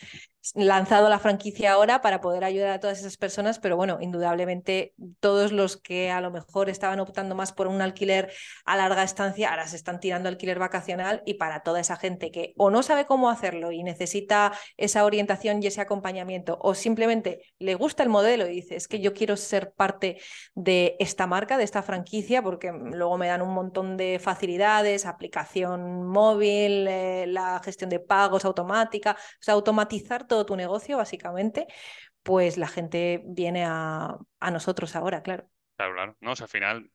lanzado la franquicia ahora para poder ayudar a todas esas personas, pero bueno, indudablemente todos los que a lo mejor estaban optando más por un alquiler a larga estancia, ahora se están tirando alquiler vacacional y para toda esa gente que o no sabe cómo hacerlo y necesita esa orientación y ese acompañamiento, o simplemente le gusta el modelo y dice, es que yo quiero ser parte de esta marca, de esta franquicia, porque luego me dan un montón de facilidades, aplicación móvil, eh, la gestión de pagos automática, o sea, automatizar todo tu negocio, básicamente, pues la gente viene a, nosotros ahora, claro. Claro, claro. No, al final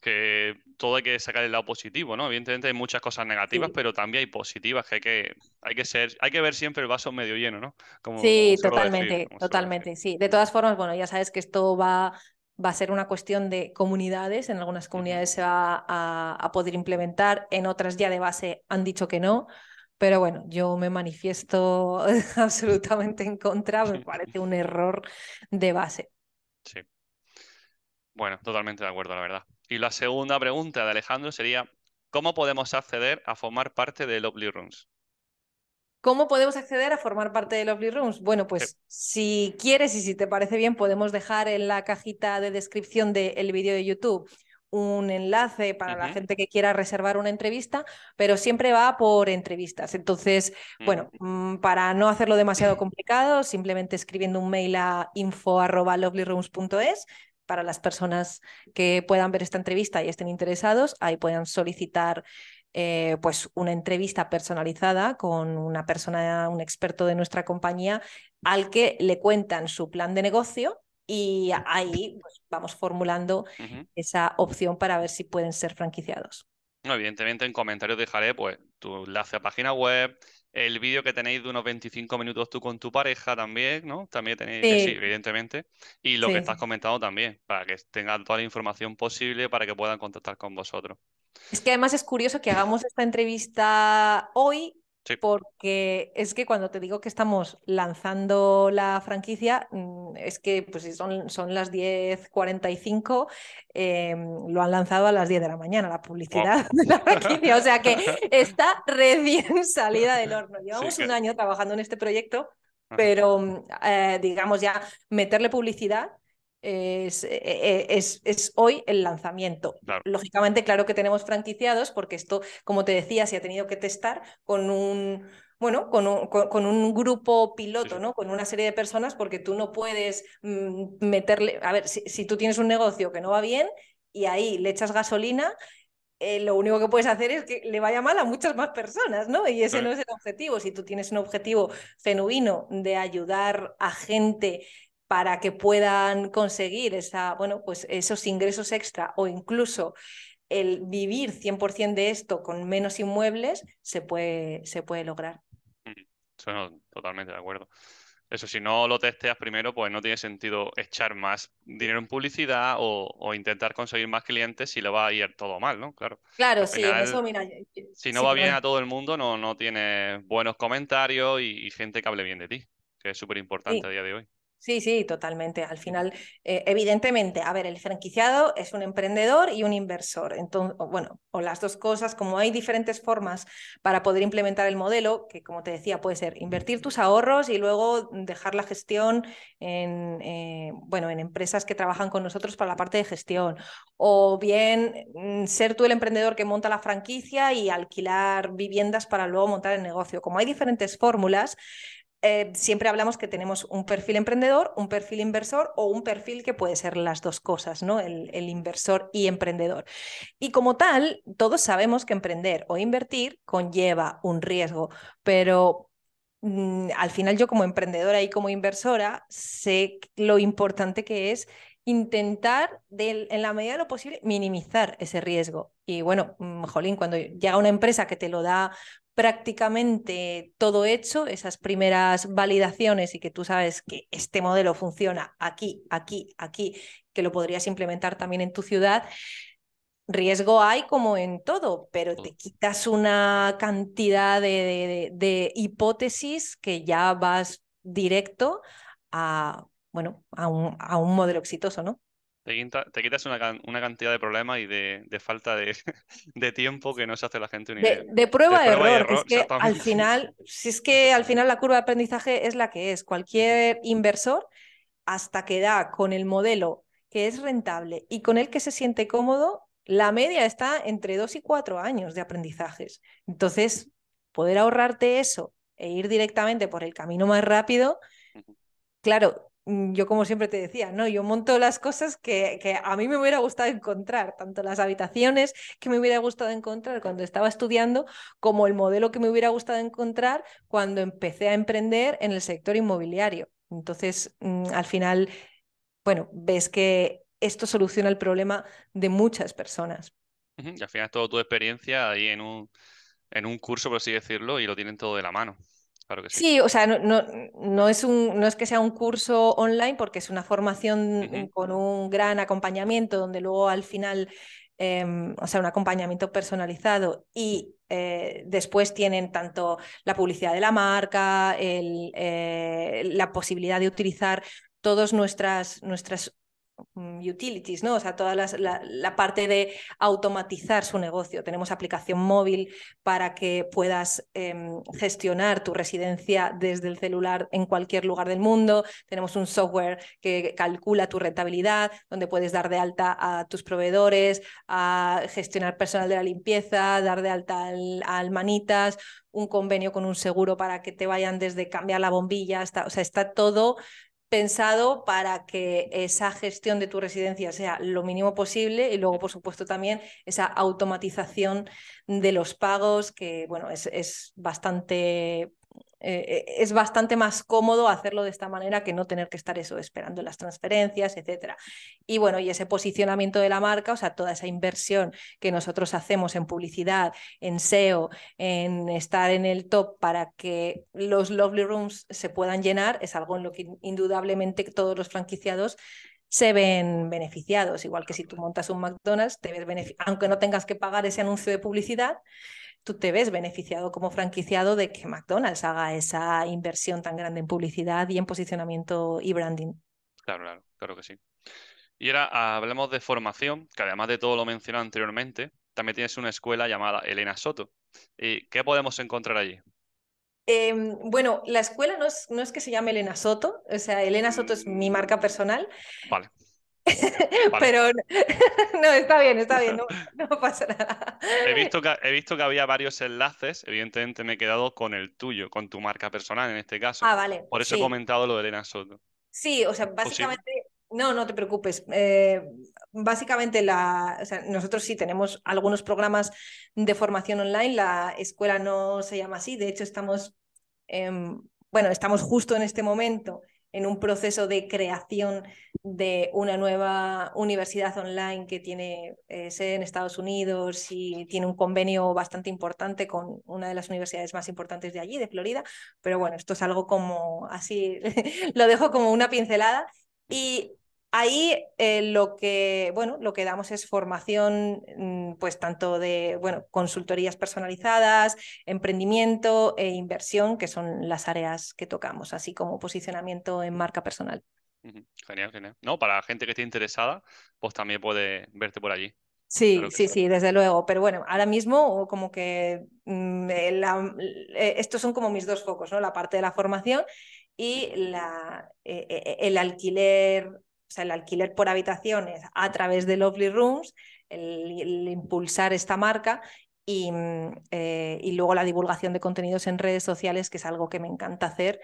que todo hay que sacar el lado positivo, ¿no? Evidentemente hay muchas cosas negativas, pero también hay positivas, que hay que, hay que ser, hay que ver siempre el vaso medio lleno, ¿no? sí, totalmente, totalmente, sí. De todas formas, bueno, ya sabes que esto va, va a ser una cuestión de comunidades, en algunas comunidades se va a poder implementar, en otras ya de base han dicho que no. Pero bueno, yo me manifiesto <laughs> <laughs> absolutamente en contra, me parece un error de base. Sí. Bueno, totalmente de acuerdo, la verdad. Y la segunda pregunta de Alejandro sería, ¿cómo podemos acceder a formar parte de Lovely Rooms? ¿Cómo podemos acceder a formar parte de Lovely Rooms? Bueno, pues si quieres y si te parece bien, podemos dejar en la cajita de descripción del vídeo de YouTube un enlace para la gente que quiera reservar una entrevista, pero siempre va por entrevistas. Entonces, bueno, mm, para no hacerlo demasiado complicado, simplemente escribiendo un mail a info.lovelyrooms.es para las personas que puedan ver esta entrevista y estén interesados, ahí puedan solicitar eh, pues una entrevista personalizada con una persona, un experto de nuestra compañía, al que le cuentan su plan de negocio y ahí pues, vamos formulando esa opción para ver si pueden ser franquiciados. evidentemente en comentarios dejaré pues tu enlace a página web, el vídeo que tenéis de unos 25 minutos tú con tu pareja también, ¿no? También tenéis, sí, evidentemente. Y lo que estás comentando también, para que tengan toda la información posible para que puedan contactar con vosotros. Es que además es curioso que hagamos esta entrevista hoy porque es que cuando te digo que estamos lanzando la franquicia, mm, es que pues son, son las 10.45, eh, lo han lanzado a las 10 de la mañana, la publicidad de la franquicia. O sea que <laughs> está recién salida del horno. Llevamos un año trabajando en este proyecto, pero mm, eh, digamos ya meterle publicidad es, e, e, es, es, hoy el lanzamiento. Lógicamente, claro que tenemos franquiciados, porque esto, como te decía, se ha tenido que testar con un, bueno, con un, con, un grupo piloto, ¿no? Con una serie de personas, porque tú no puedes mm, meterle, a ver, si, tú tienes un negocio que no va bien y ahí le echas gasolina, eh, lo único que puedes hacer es que le vaya mal a muchas más personas, ¿no? Y ese no es el objetivo. Si tú tienes un objetivo genuino de ayudar a gente para que puedan conseguir esa, bueno, pues esos ingresos extra o incluso el vivir 100% de esto con menos inmuebles, se puede, se puede lograr. totalmente de acuerdo. Eso, si no lo testeas primero, pues no tiene sentido echar más dinero en publicidad o, intentar conseguir más clientes si le va a ir todo mal, ¿no? Claro. Claro, sí, eso, mira. Si no va bien a todo el mundo, no, no tienes buenos comentarios y, gente que hable bien de ti, que es súper importante a día de hoy. Sí, sí, totalmente. Al final, eh, evidentemente, a ver, el franquiciado es un emprendedor y un inversor. Entonces, bueno, o las dos cosas, como hay diferentes formas para poder implementar el modelo, que como te decía, puede ser invertir tus ahorros y luego dejar la gestión en, eh, bueno, en empresas que trabajan con nosotros para la parte de gestión. O bien mm, ser tú el emprendedor que monta la franquicia y alquilar viviendas para luego montar el negocio. Como hay diferentes fórmulas, eh, siempre hablamos que tenemos un perfil emprendedor, un perfil inversor o un perfil que puede ser las dos cosas, ¿no? El, inversor y emprendedor. Y como tal, todos sabemos que emprender o invertir conlleva un riesgo, pero mm, al final yo como emprendedora y como inversora sé lo importante que es intentar, en la medida de lo posible, minimizar ese riesgo. Y bueno, mm, Jolín, cuando llega una empresa que te lo da prácticamente todo hecho, esas primeras validaciones y que tú sabes que este modelo funciona aquí, aquí, aquí, que lo podrías implementar también en tu ciudad, riesgo hay como en todo, pero te quitas una cantidad de, hipótesis que ya vas directo a, bueno, a un, a un modelo exitoso, ¿no? Te, quitas una, cantidad de problemas y de, falta <laughs> de, tiempo que no se hace la gente una idea. De, prueba de error. Es que al final, si es que al final la curva de aprendizaje es la que es. Cualquier inversor, hasta que da con el modelo que es rentable y con el que se siente cómodo, la media está entre dos y cuatro años de aprendizajes. Entonces, poder ahorrarte eso e ir directamente por el camino más rápido, claro, yo como siempre te decía, ¿no? Yo monto las cosas que, que, a mí me hubiera gustado encontrar, tanto las habitaciones que me hubiera gustado encontrar cuando estaba estudiando, como el modelo que me hubiera gustado encontrar cuando empecé a emprender en el sector inmobiliario. Entonces, mm, al final, bueno, ves que esto soluciona el problema de muchas personas. Y al final toda tu experiencia ahí en un, en un curso, por así decirlo, y lo tienen todo de la mano. Claro que sí. sí. o sea, no, no, es un, no es que sea un curso online porque es una formación con un gran acompañamiento donde luego al final, em, o sea, un acompañamiento personalizado y eh, después tienen tanto la publicidad de la marca, el, eh, la posibilidad de utilizar todas nuestras, nuestras Mm, utilities, ¿no? O sea, toda la, parte de automatizar su negocio. Tenemos aplicación móvil para que puedas em, gestionar tu residencia desde el celular en cualquier lugar del mundo. Tenemos un software que calcula tu rentabilidad, donde puedes dar de alta a tus proveedores, a gestionar personal de la limpieza, dar de alta al, manitas, un convenio con un seguro para que te vayan desde cambiar la bombilla hasta, o sea, está todo pensado para que esa gestión de tu residencia sea lo mínimo posible y luego, por supuesto, también esa automatización de los pagos, que bueno, es, es bastante eh, es bastante más cómodo hacerlo de esta manera que no tener que estar eso esperando las transferencias, etcétera. Y bueno, y ese posicionamiento de la marca, o sea, toda esa inversión que nosotros hacemos en publicidad, en SEO, en estar en el top para que los Lovely Rooms se puedan llenar, es algo en lo que indudablemente todos los franquiciados se ven beneficiados, igual que si tú montas un McDonald's, te ves aunque no tengas que pagar ese anuncio de publicidad, tú te ves beneficiado como franquiciado de que McDonald's haga esa inversión tan grande en publicidad y en posicionamiento y branding. Claro, claro, claro que sí. Y ahora hablemos de formación, que además de todo lo mencionado anteriormente, también tienes una escuela llamada Elena Soto. ¿Y qué podemos encontrar allí? Em, bueno, la escuela no es, no es que se llame Elena Soto, o sea, Elena Soto es mi marca personal. Vale. <laughs> Pero <laughs> no, está bien, está bien, no, <laughs> pasa nada. He visto, que, he visto que había varios enlaces, evidentemente me he quedado con el tuyo, con tu marca personal en este caso. Ah, vale. Por eso he comentado lo de Elena Soto. Sí, o sea, básicamente, no, no te preocupes. Eh, básicamente, la, nosotros sí tenemos algunos programas de formación online, la escuela no se llama así, de hecho estamos, bueno, estamos justo en este momento en un proceso de creación de una nueva universidad online que tiene eh, sede en Estados Unidos y tiene un convenio bastante importante con una de las universidades más importantes de allí, de Florida. Pero bueno, esto es algo como así, <laughs> lo dejo como una pincelada. Y Ahí eh, lo, que, bueno, lo que damos es formación, mm, pues tanto de bueno, consultorías personalizadas, emprendimiento e inversión, que son las áreas que tocamos, así como posicionamiento en marca personal. Genial, genial. No, para la gente que esté interesada, pues también puede verte por allí. Sí, sí, sí, desde luego. Pero bueno, ahora mismo como que mm, eh, eh, estos son como mis dos focos, ¿no? La parte de la formación y la, el alquiler o sea, el alquiler por habitaciones a través de Lovely Rooms, el, impulsar esta marca y, mm, eh, y, luego la divulgación de contenidos en redes sociales, que es algo que me encanta hacer.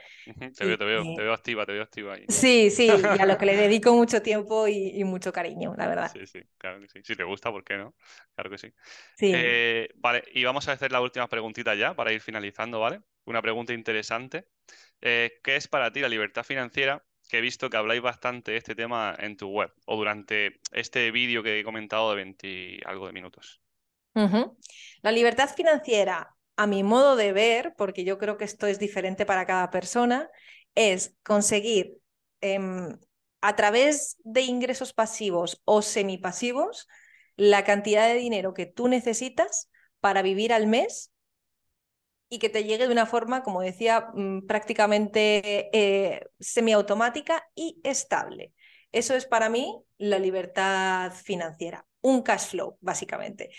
Te veo, te veo, te veo activa, te veo activa ahí. Sí, sí, y a lo que le <laughs> dedico mucho tiempo y, mucho cariño, la verdad. Sí, sí, claro que sí. Si te gusta, ¿por qué no? Claro que sí. sí. Eh, vale, y vamos a hacer la última preguntita ya para ir finalizando, ¿vale? Una pregunta interesante. Eh, ¿Qué es para ti la libertad financiera que he visto que habláis bastante de este tema en tu web o durante este vídeo que he comentado de 20 algo de minutos. La libertad financiera, a mi modo de ver, porque yo creo que esto es diferente para cada persona, es conseguir em, a través de ingresos pasivos o semipasivos la cantidad de dinero que tú necesitas para vivir al mes y que te llegue de una forma, como decía, mm, prácticamente eh, semiautomática y estable. Eso es para mí la libertad financiera, un cash flow, básicamente.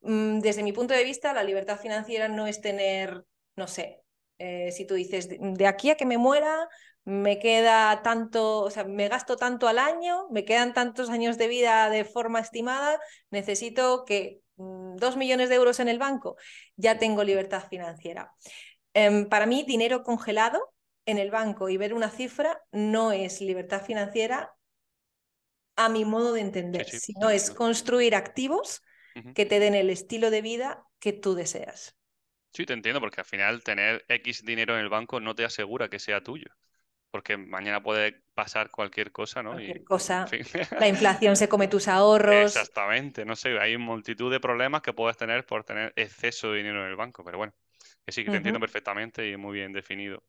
Mm, desde mi punto de vista, la libertad financiera no es tener, no sé, eh, si tú dices, de aquí a que me muera, me queda tanto, o sea, me gasto tanto al año, me quedan tantos años de vida de forma estimada, necesito que mm, dos millones de euros en el banco, ya tengo libertad financiera. Em, para mí, dinero congelado en el banco y ver una cifra no es libertad financiera a mi modo de entender, sino es construir activos que te den el estilo de vida que tú deseas. Sí, te entiendo, porque al final tener X dinero en el banco no te asegura que sea tuyo. Porque mañana puede pasar cualquier cosa, ¿no? Cualquier cosa. La inflación se come tus ahorros. Exactamente. No sé, hay multitud de problemas que puedes tener por tener exceso de dinero en el banco. Pero bueno, que sí, que te entiendo perfectamente y muy bien definido.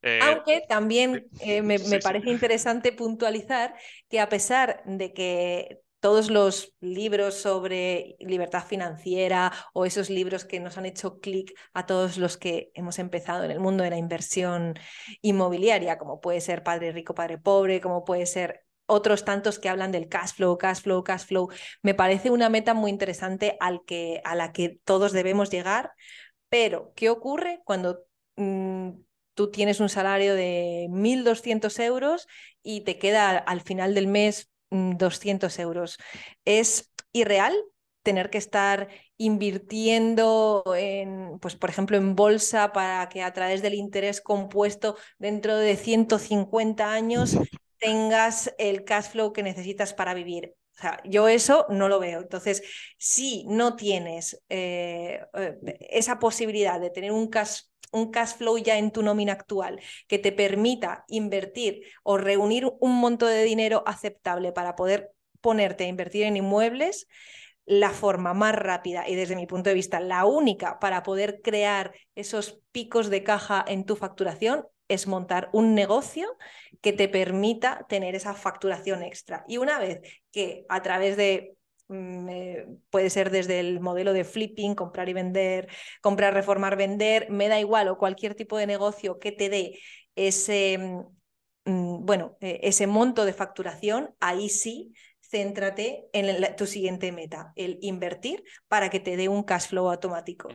Eh, Aunque también eh, me, parece interesante puntualizar que a pesar de que todos los libros sobre libertad financiera o esos libros que nos han hecho clic a todos los que hemos empezado en el mundo de la inversión inmobiliaria, como puede ser Padre Rico, Padre Pobre, como puede ser otros tantos que hablan del cash flow, cash flow, cash flow, me parece una meta muy interesante al que, a la que todos debemos llegar. Pero, ¿qué ocurre cuando mm, tú tienes un salario de 1.200 euros y te queda al final del mes 200 mm, euros. Es irreal tener que estar invirtiendo en, pues por ejemplo, en bolsa para que a través del interés compuesto dentro de 150 años tengas el cash flow que necesitas para vivir. O sea, yo eso no lo veo. Entonces, si no tienes eh, eh, esa posibilidad de tener un cash un cash flow ya en tu nómina actual que te permita invertir o reunir un monto de dinero aceptable para poder ponerte a invertir en inmuebles, la forma más rápida y desde mi punto de vista la única para poder crear esos picos de caja en tu facturación es montar un negocio que te permita tener esa facturación extra. Y una vez que a través de Mm, eh, puede ser desde el modelo de flipping, comprar y vender, comprar, reformar, vender, me da igual, o cualquier tipo de negocio que te dé ese, mm, mm, bueno, e, ese monto de facturación, ahí sí, céntrate en tu siguiente meta, el invertir para que te dé un cash flow automático.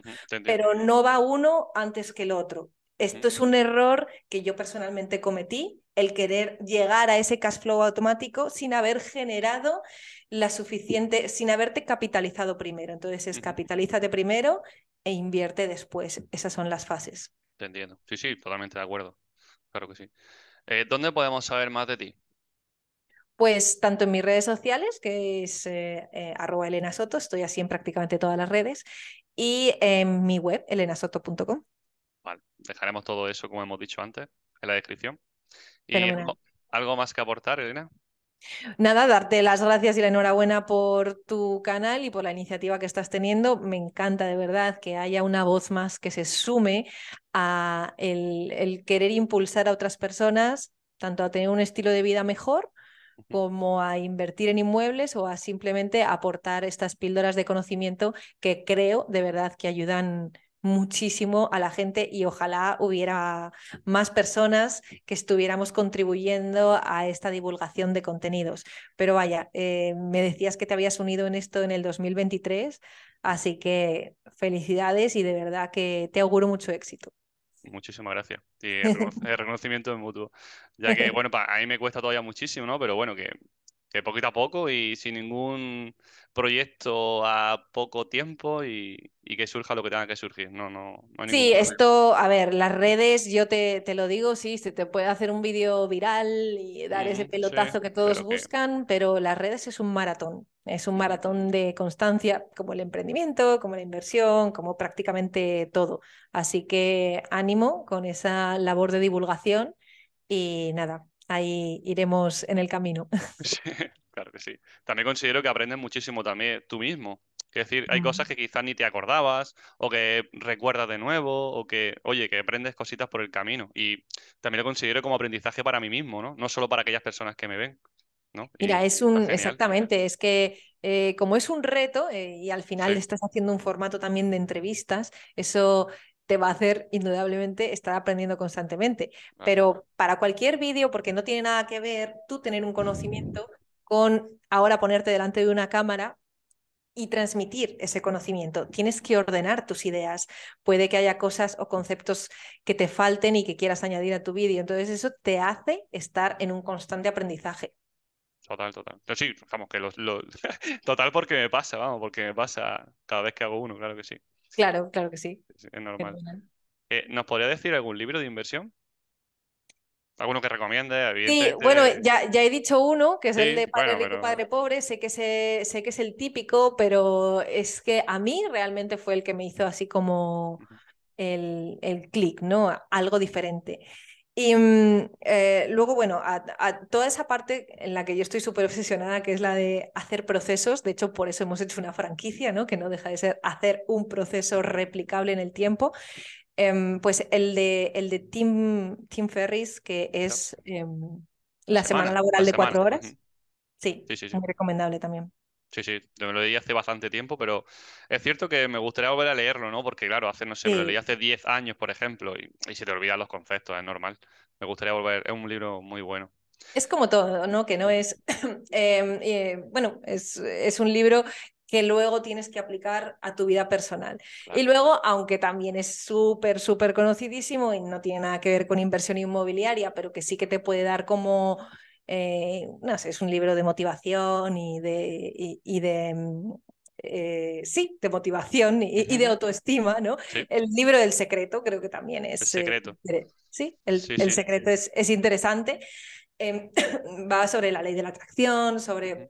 Pero no va uno antes que el otro. Esto es un error que yo personalmente cometí, el querer llegar a ese cash flow automático sin haber generado la suficiente, sin haberte capitalizado primero. Entonces es capitalízate primero e invierte después. Esas son las fases. Te entiendo. Sí, sí, totalmente de acuerdo. Claro que sí. Eh, ¿Dónde podemos saber más de ti? Pues tanto en mis redes sociales, que es eh, eh, arroba Elena Soto, estoy así en prácticamente todas las redes, y en mi web, elenasoto.com. Vale, dejaremos todo eso, como hemos dicho antes, en la descripción. ¿Y algo más que aportar, Elena? Nada, darte las gracias y la enhorabuena por tu canal y por la iniciativa que estás teniendo. Me encanta de verdad que haya una voz más que se sume a el, querer impulsar a otras personas, tanto a tener un estilo de vida mejor como a invertir en inmuebles o a simplemente aportar estas píldoras de conocimiento que creo de verdad que ayudan muchísimo a la gente y ojalá hubiera más personas que estuviéramos contribuyendo a esta divulgación de contenidos. Pero vaya, eh, me decías que te habías unido en esto en el 2023, así que felicidades y de verdad que te auguro mucho éxito. Muchísimas gracias. Y <laughs> el, reconocimiento es mutuo. Ya que, bueno, a mí me cuesta todavía muchísimo, ¿no? Pero bueno, que que poquito a poco y sin ningún proyecto a poco tiempo y, que surja lo que tenga que surgir. No, no, sí, esto, a ver, las redes, yo te, te, lo digo, sí, se te puede hacer un vídeo viral y dar ese pelotazo que todos buscan, pero las redes es un maratón. Es un maratón de constancia, como el emprendimiento, como la inversión, como prácticamente todo. Así que ánimo con esa labor de divulgación y nada, ahí iremos en el camino. <laughs> <laughs> Sí, claro que sí. También considero que aprendes muchísimo también tú mismo. Es decir, hay cosas que quizás ni te acordabas o que recuerdas de nuevo o que, oye, que aprendes cositas por el camino. Y también lo considero como aprendizaje para mí mismo, ¿no? No solo para aquellas personas que me ven. ¿no? Mira, es un, exactamente, es que eh, como es un reto eh, y al final estás haciendo un formato también de entrevistas, eso te va a hacer indudablemente estar aprendiendo constantemente. Pero para cualquier vídeo, porque no tiene nada que ver tú tener un conocimiento con ahora ponerte delante de una cámara y transmitir ese conocimiento. Tienes que ordenar tus ideas. Puede que haya cosas o conceptos que te falten y que quieras añadir a tu vídeo. Entonces eso te hace estar en un constante aprendizaje. Total, total. sí, vamos, que lo, <laughs> total porque me pasa, vamos, porque me pasa cada vez que hago uno, claro que sí. Claro, claro que sí. Es normal. Eh, ¿Nos podría decir algún libro de inversión? ¿Alguno que recomiende? Sí, bueno, ya, ya he dicho uno, que es el de Padre Rico, Padre Pobre, sé que, sé que es el típico, pero es que a mí realmente fue el que me hizo así como el, el clic, ¿no? Algo diferente. Y mm, eh, luego, bueno, a, toda esa parte en la que yo estoy súper obsesionada, que es la de hacer procesos, de hecho por eso hemos hecho una franquicia, ¿no? que no deja de ser hacer un proceso replicable en el tiempo, Em, pues el de, el de Tim, Tim Ferris, que es em, la, semana, laboral de cuatro horas. Sí, sí, sí, muy recomendable también. Sí, sí, me lo leí hace bastante tiempo, pero es cierto que me gustaría volver a leerlo, ¿no? Porque claro, hace, no sé, me lo leí hace 10 años, por ejemplo, y, y se te olvidan los conceptos, es normal. Me gustaría volver, es un libro muy bueno. Es como todo, ¿no? Que no es, <clears throat> em, eh, bueno, es, es, un libro que luego tienes que aplicar a tu vida personal. Y luego, aunque también es súper, súper conocidísimo y no tiene nada que ver con inversión inmobiliaria, pero que sí que te puede dar como, eh, no sé, es un libro de motivación y de... Y, de mm, eh, sí, de motivación y, de autoestima, ¿no? El libro del secreto creo que también es... El secreto. sí, el, el secreto es, es interesante. Em, <coughs> va sobre la ley de la atracción, sobre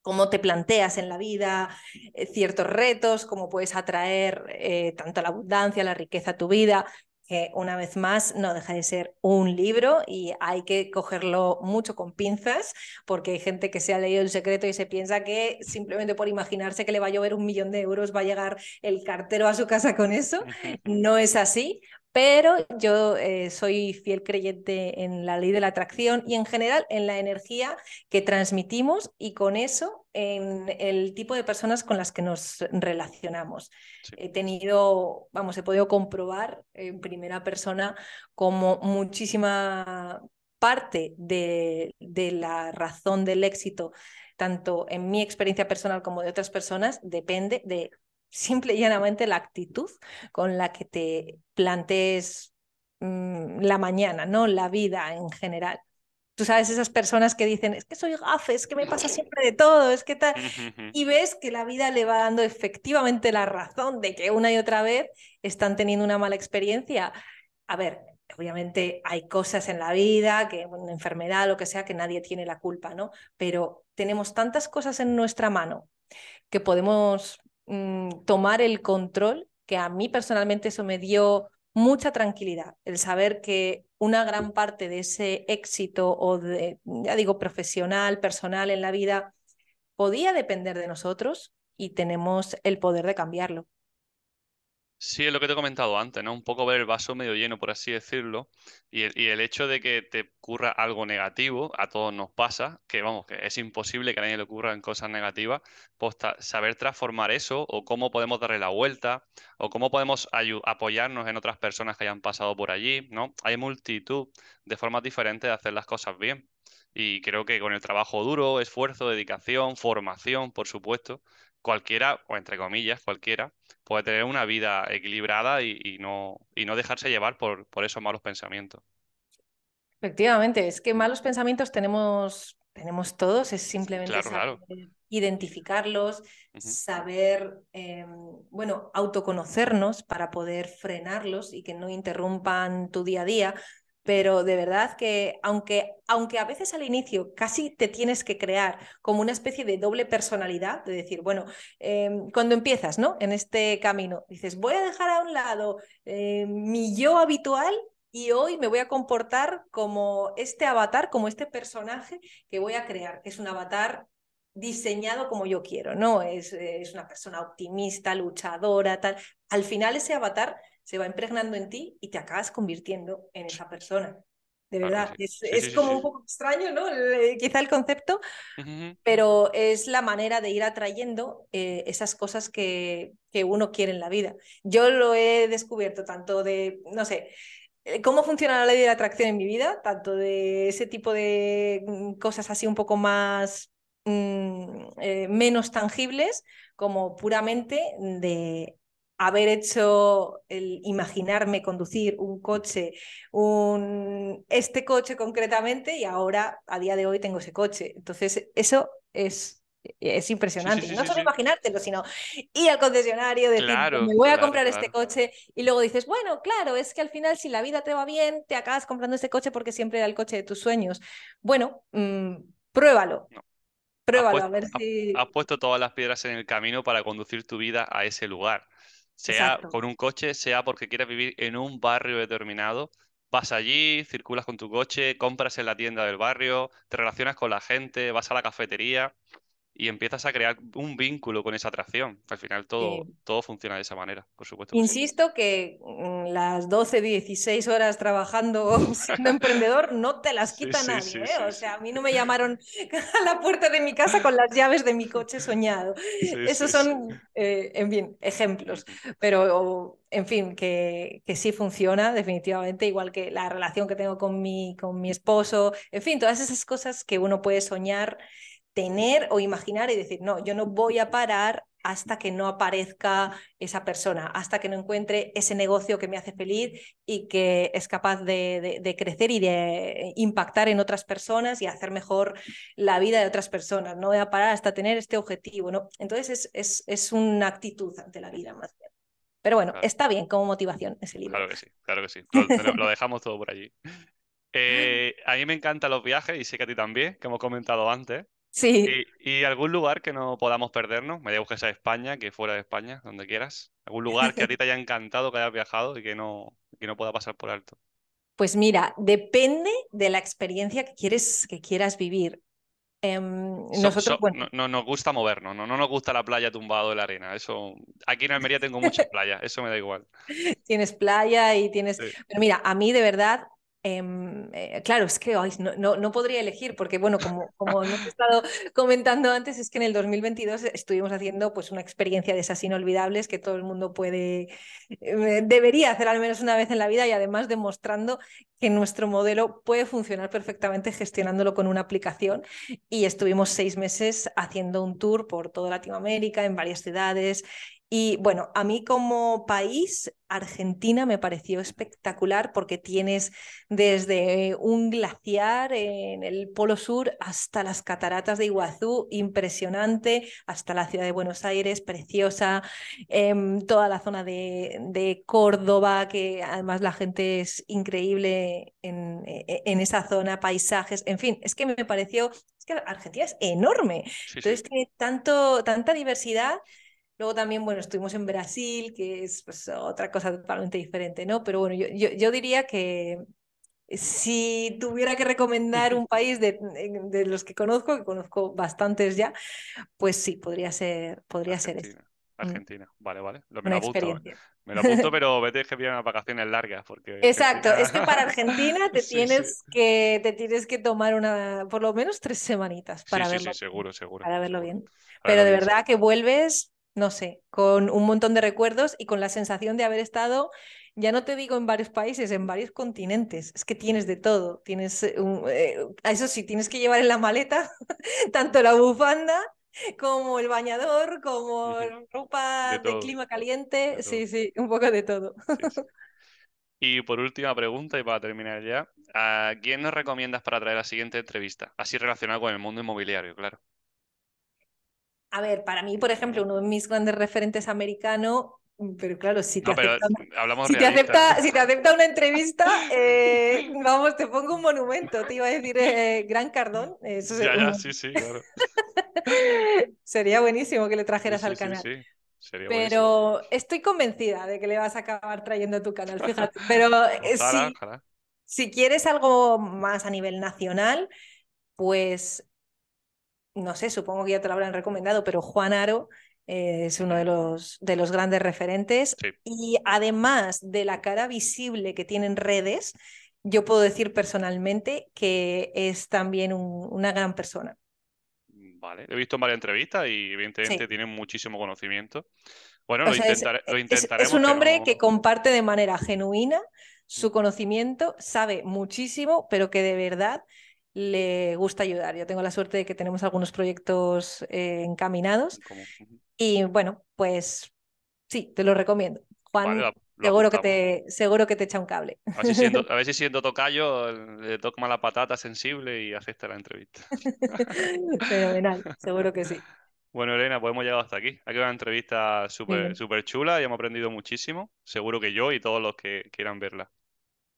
cómo te planteas en la vida, eh, ciertos retos, cómo puedes atraer eh, tanto la abundancia, la riqueza a tu vida, que una vez más no deja de ser un libro y hay que cogerlo mucho con pinzas, porque hay gente que se ha leído el secreto y se piensa que simplemente por imaginarse que le va a llover un millón de euros va a llegar el cartero a su casa con eso. No es así, pero yo eh, soy fiel creyente en la ley de la atracción y en general en la energía que transmitimos y con eso en el tipo de personas con las que nos relacionamos. He tenido, vamos, he podido comprobar en primera persona como muchísima parte de, de la razón del éxito tanto en mi experiencia personal como de otras personas, depende de simple y llanamente la actitud con la que te plantees mm, la mañana, ¿no? La vida en general. Tú sabes, esas personas que dicen, es que soy gafe, es que me pasa siempre de todo, es que tal. Y ves que la vida le va dando efectivamente la razón de que una y otra vez están teniendo una mala experiencia. A ver, obviamente hay cosas en la vida, que una enfermedad, lo que sea, que nadie tiene la culpa, ¿no? Pero tenemos tantas cosas en nuestra mano que podemos Mm, tomar el control, que a mí personalmente eso me dio mucha tranquilidad, el saber que una gran parte de ese éxito o de, ya digo, profesional, personal en la vida, podía depender de nosotros y tenemos el poder de cambiarlo. Sí, es lo que te he comentado antes, ¿no? Un poco ver el vaso medio lleno, por así decirlo, y el, hecho de que te ocurra algo negativo, a todos nos pasa, que vamos, que es imposible que a nadie le ocurran cosas negativas, pues saber transformar eso, o cómo podemos darle la vuelta, o cómo podemos apoyarnos en otras personas que hayan pasado por allí, ¿no? Hay multitud de formas diferentes de hacer las cosas bien. Y creo que con el trabajo duro, esfuerzo, dedicación, formación, por supuesto, cualquiera, o entre comillas, cualquiera, puede tener una vida equilibrada y, no, y no dejarse llevar por, por esos malos pensamientos. Efectivamente, es que malos pensamientos tenemos, tenemos todos, es simplemente saber identificarlos, saber, em, bueno, autoconocernos para poder frenarlos y que no interrumpan tu día a día, pero de verdad que aunque, aunque a veces al inicio casi te tienes que crear como una especie de doble personalidad, de decir, bueno, em, cuando empiezas ¿no? en este camino, dices, voy a dejar a un lado eh, mi yo habitual y hoy me voy a comportar como este avatar, como este personaje que voy a crear, que es un avatar diseñado como yo quiero, ¿no? Es, es una persona optimista, luchadora, tal. Al final ese avatar se va impregnando en ti y te acabas convirtiendo en esa persona. de verdad. Es, como un poco extraño, ¿no? quizá el concepto, pero es la manera de ir atrayendo eh, esas cosas que, que uno quiere en la vida. Yo lo he descubierto tanto de, no sé, eh, cómo funciona la ley de la atracción en mi vida, tanto de ese tipo de mm, cosas así un poco más mm, eh, menos tangibles, como puramente de haber hecho el imaginarme conducir un coche, un, este coche concretamente, y ahora a día de hoy tengo ese coche. Entonces, eso es es impresionante. no solo imaginártelo, sino ir al concesionario, decir, me voy a comprar este coche y luego dices, bueno, claro, es que al final si la vida te va bien, te acabas comprando este coche porque siempre era el coche de tus sueños. Bueno, mm, pruébalo. Pruébalo, a ver si... Has puesto todas las piedras en el camino para conducir tu vida a ese lugar. Sea con un coche, sea porque quieres vivir en un barrio determinado. Vas allí, circulas con tu coche, compras en la tienda del barrio, te relacionas con la gente, vas a la cafetería y empiezas a crear un vínculo con esa atracción. Al final todo, todo funciona de esa manera, por supuesto. Insisto que mm, las 12, 16 horas trabajando <laughs> siendo emprendedor no te las quita nadie. ¿eh? o sea, a mí no me llamaron <laughs> a la puerta de mi casa con las llaves de mi coche soñado. Esos son, eh, en fin, ejemplos. Pero, en fin, que, que sí funciona definitivamente, igual que la relación que tengo con mi, con mi esposo. En fin, todas esas cosas que uno puede soñar tener o imaginar y decir, no, yo no voy a parar hasta que no aparezca esa persona, hasta que no encuentre ese negocio que me hace feliz y que es capaz de, crecer y de impactar en otras personas y hacer mejor la vida de otras personas. No voy a parar hasta tener este objetivo. ¿no? Entonces es, es, una actitud ante la vida más bien. Pero bueno, está bien como motivación ese libro. Claro que sí, claro que sí. Lo, dejamos todo por allí. <laughs> Eh, a mí me encantan los viajes y sé que a ti también, que hemos comentado antes. Sí. ¿Y, algún lugar que no podamos perdernos? Me digo que sea España, que fuera de España, donde quieras. ¿Algún lugar que a ti te haya encantado, que hayas viajado y que no, que no pueda pasar por alto? Pues mira, depende de la experiencia que, quieres, que quieras vivir. Em, nosotros, no, nos gusta movernos, no, no nos gusta la playa tumbado en la arena. Eso, aquí en Almería tengo muchas <laughs> playas, eso me da igual. Tienes playa y tienes. Pero mira, a mí de verdad eh, claro, es que no, no, podría elegir, porque bueno, como, como hemos estado comentando antes, es que en el 2022 estuvimos haciendo pues una experiencia de esas inolvidables que todo el mundo puede, eh, debería hacer al menos una vez en la vida y además demostrando que nuestro modelo puede funcionar perfectamente gestionándolo con una aplicación. Y estuvimos seis meses haciendo un tour por toda Latinoamérica, en varias ciudades, y bueno, a mí como país, Argentina me pareció espectacular porque tienes desde un glaciar en el Polo Sur hasta las cataratas de Iguazú, impresionante, hasta la ciudad de Buenos Aires, preciosa, em, toda la zona de, Córdoba, que además la gente es increíble en, e, en, esa zona, paisajes, en fin, es que me pareció, es que Argentina es enorme, entonces tiene tanto, tanta diversidad Luego también, bueno, estuvimos en Brasil, que es pues, otra cosa totalmente diferente, ¿no? Pero bueno, yo, yo, diría que si tuviera que recomendar un país de, de, los que conozco, que conozco bastantes ya, pues sí, podría ser, podría ser este. Argentina, vale, vale. Lo, me, lo apunto, me lo apunto, pero vete que unas vacaciones largas. Porque Exacto, es que para <laughs> Argentina te tienes que te tienes que tomar una, por lo menos tres semanitas para verlo. Sí, seguro, seguro. Para verlo bien. pero de verdad que vuelves no sé, con un montón de recuerdos y con la sensación de haber estado, ya no te digo en varios países, en varios continentes. Es que tienes de todo. Tienes, eh, eh, eso sí, tienes que llevar en la maleta <laughs> tanto la bufanda como el bañador, como ropa de, clima caliente. sí, sí, un poco de todo. Y por última pregunta, y para terminar ya, ¿a quién nos recomiendas para traer la siguiente entrevista? Así relacionado con el mundo inmobiliario, claro. A ver, para mí, por ejemplo, uno de mis grandes referentes americano, pero claro, si te, acepta, una, si, te acepta, una entrevista, eh, <laughs> vamos, te pongo un monumento, te iba a decir eh, Gran Cardón. Eso ya, ya, sí, sí, claro. <laughs> Sería buenísimo que le trajeras al canal. Sí, Sería pero estoy convencida de que le vas a acabar trayendo a tu canal, fíjate. Pero eh, si quieres algo más a nivel nacional, pues no sé, supongo que ya te lo habrán recomendado, pero Juan Aro eh, es uno de los, de los grandes referentes. Y además de la cara visible que tienen redes, yo puedo decir personalmente que es también una gran persona. Vale, he visto en varias entrevistas y evidentemente tiene muchísimo conocimiento. Bueno, lo, intentaremos. Es, un hombre que comparte de manera genuina su conocimiento, sabe muchísimo, pero que de verdad le gusta ayudar. Yo tengo la suerte de que tenemos algunos proyectos eh, encaminados y bueno, pues sí, te lo recomiendo. Juan, seguro, que te, seguro que te echa un cable. A ver, si siendo, <laughs> tocayo le toca la patata sensible y acepta la entrevista. <laughs> Fenomenal, seguro que sí. Bueno, Elena, pues hemos llegado hasta aquí. Ha quedado una entrevista súper súper chula y hemos aprendido muchísimo. Seguro que yo y todos los que quieran verla.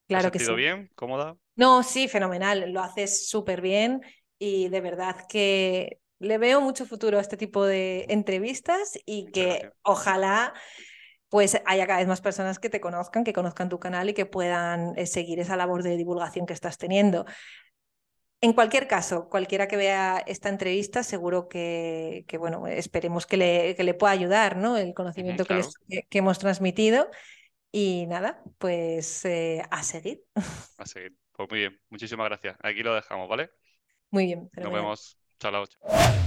Claro que sí. bien? ¿Cómoda? No, sí, fenomenal. Lo haces súper bien y de verdad que le veo mucho futuro a este tipo de entrevistas y que ojalá pues haya cada vez más personas que te conozcan, que conozcan tu canal y que puedan eh, seguir esa labor de divulgación que estás teniendo. En cualquier caso, cualquiera que vea esta entrevista, seguro que, bueno, esperemos que le, le, pueda ayudar, ¿no? El conocimiento que, hemos transmitido. Y nada, pues eh, a seguir. A seguir. Pues muy bien, muchísimas gracias. Aquí lo dejamos, ¿vale? Muy bien. Nos vemos. Chao, chao.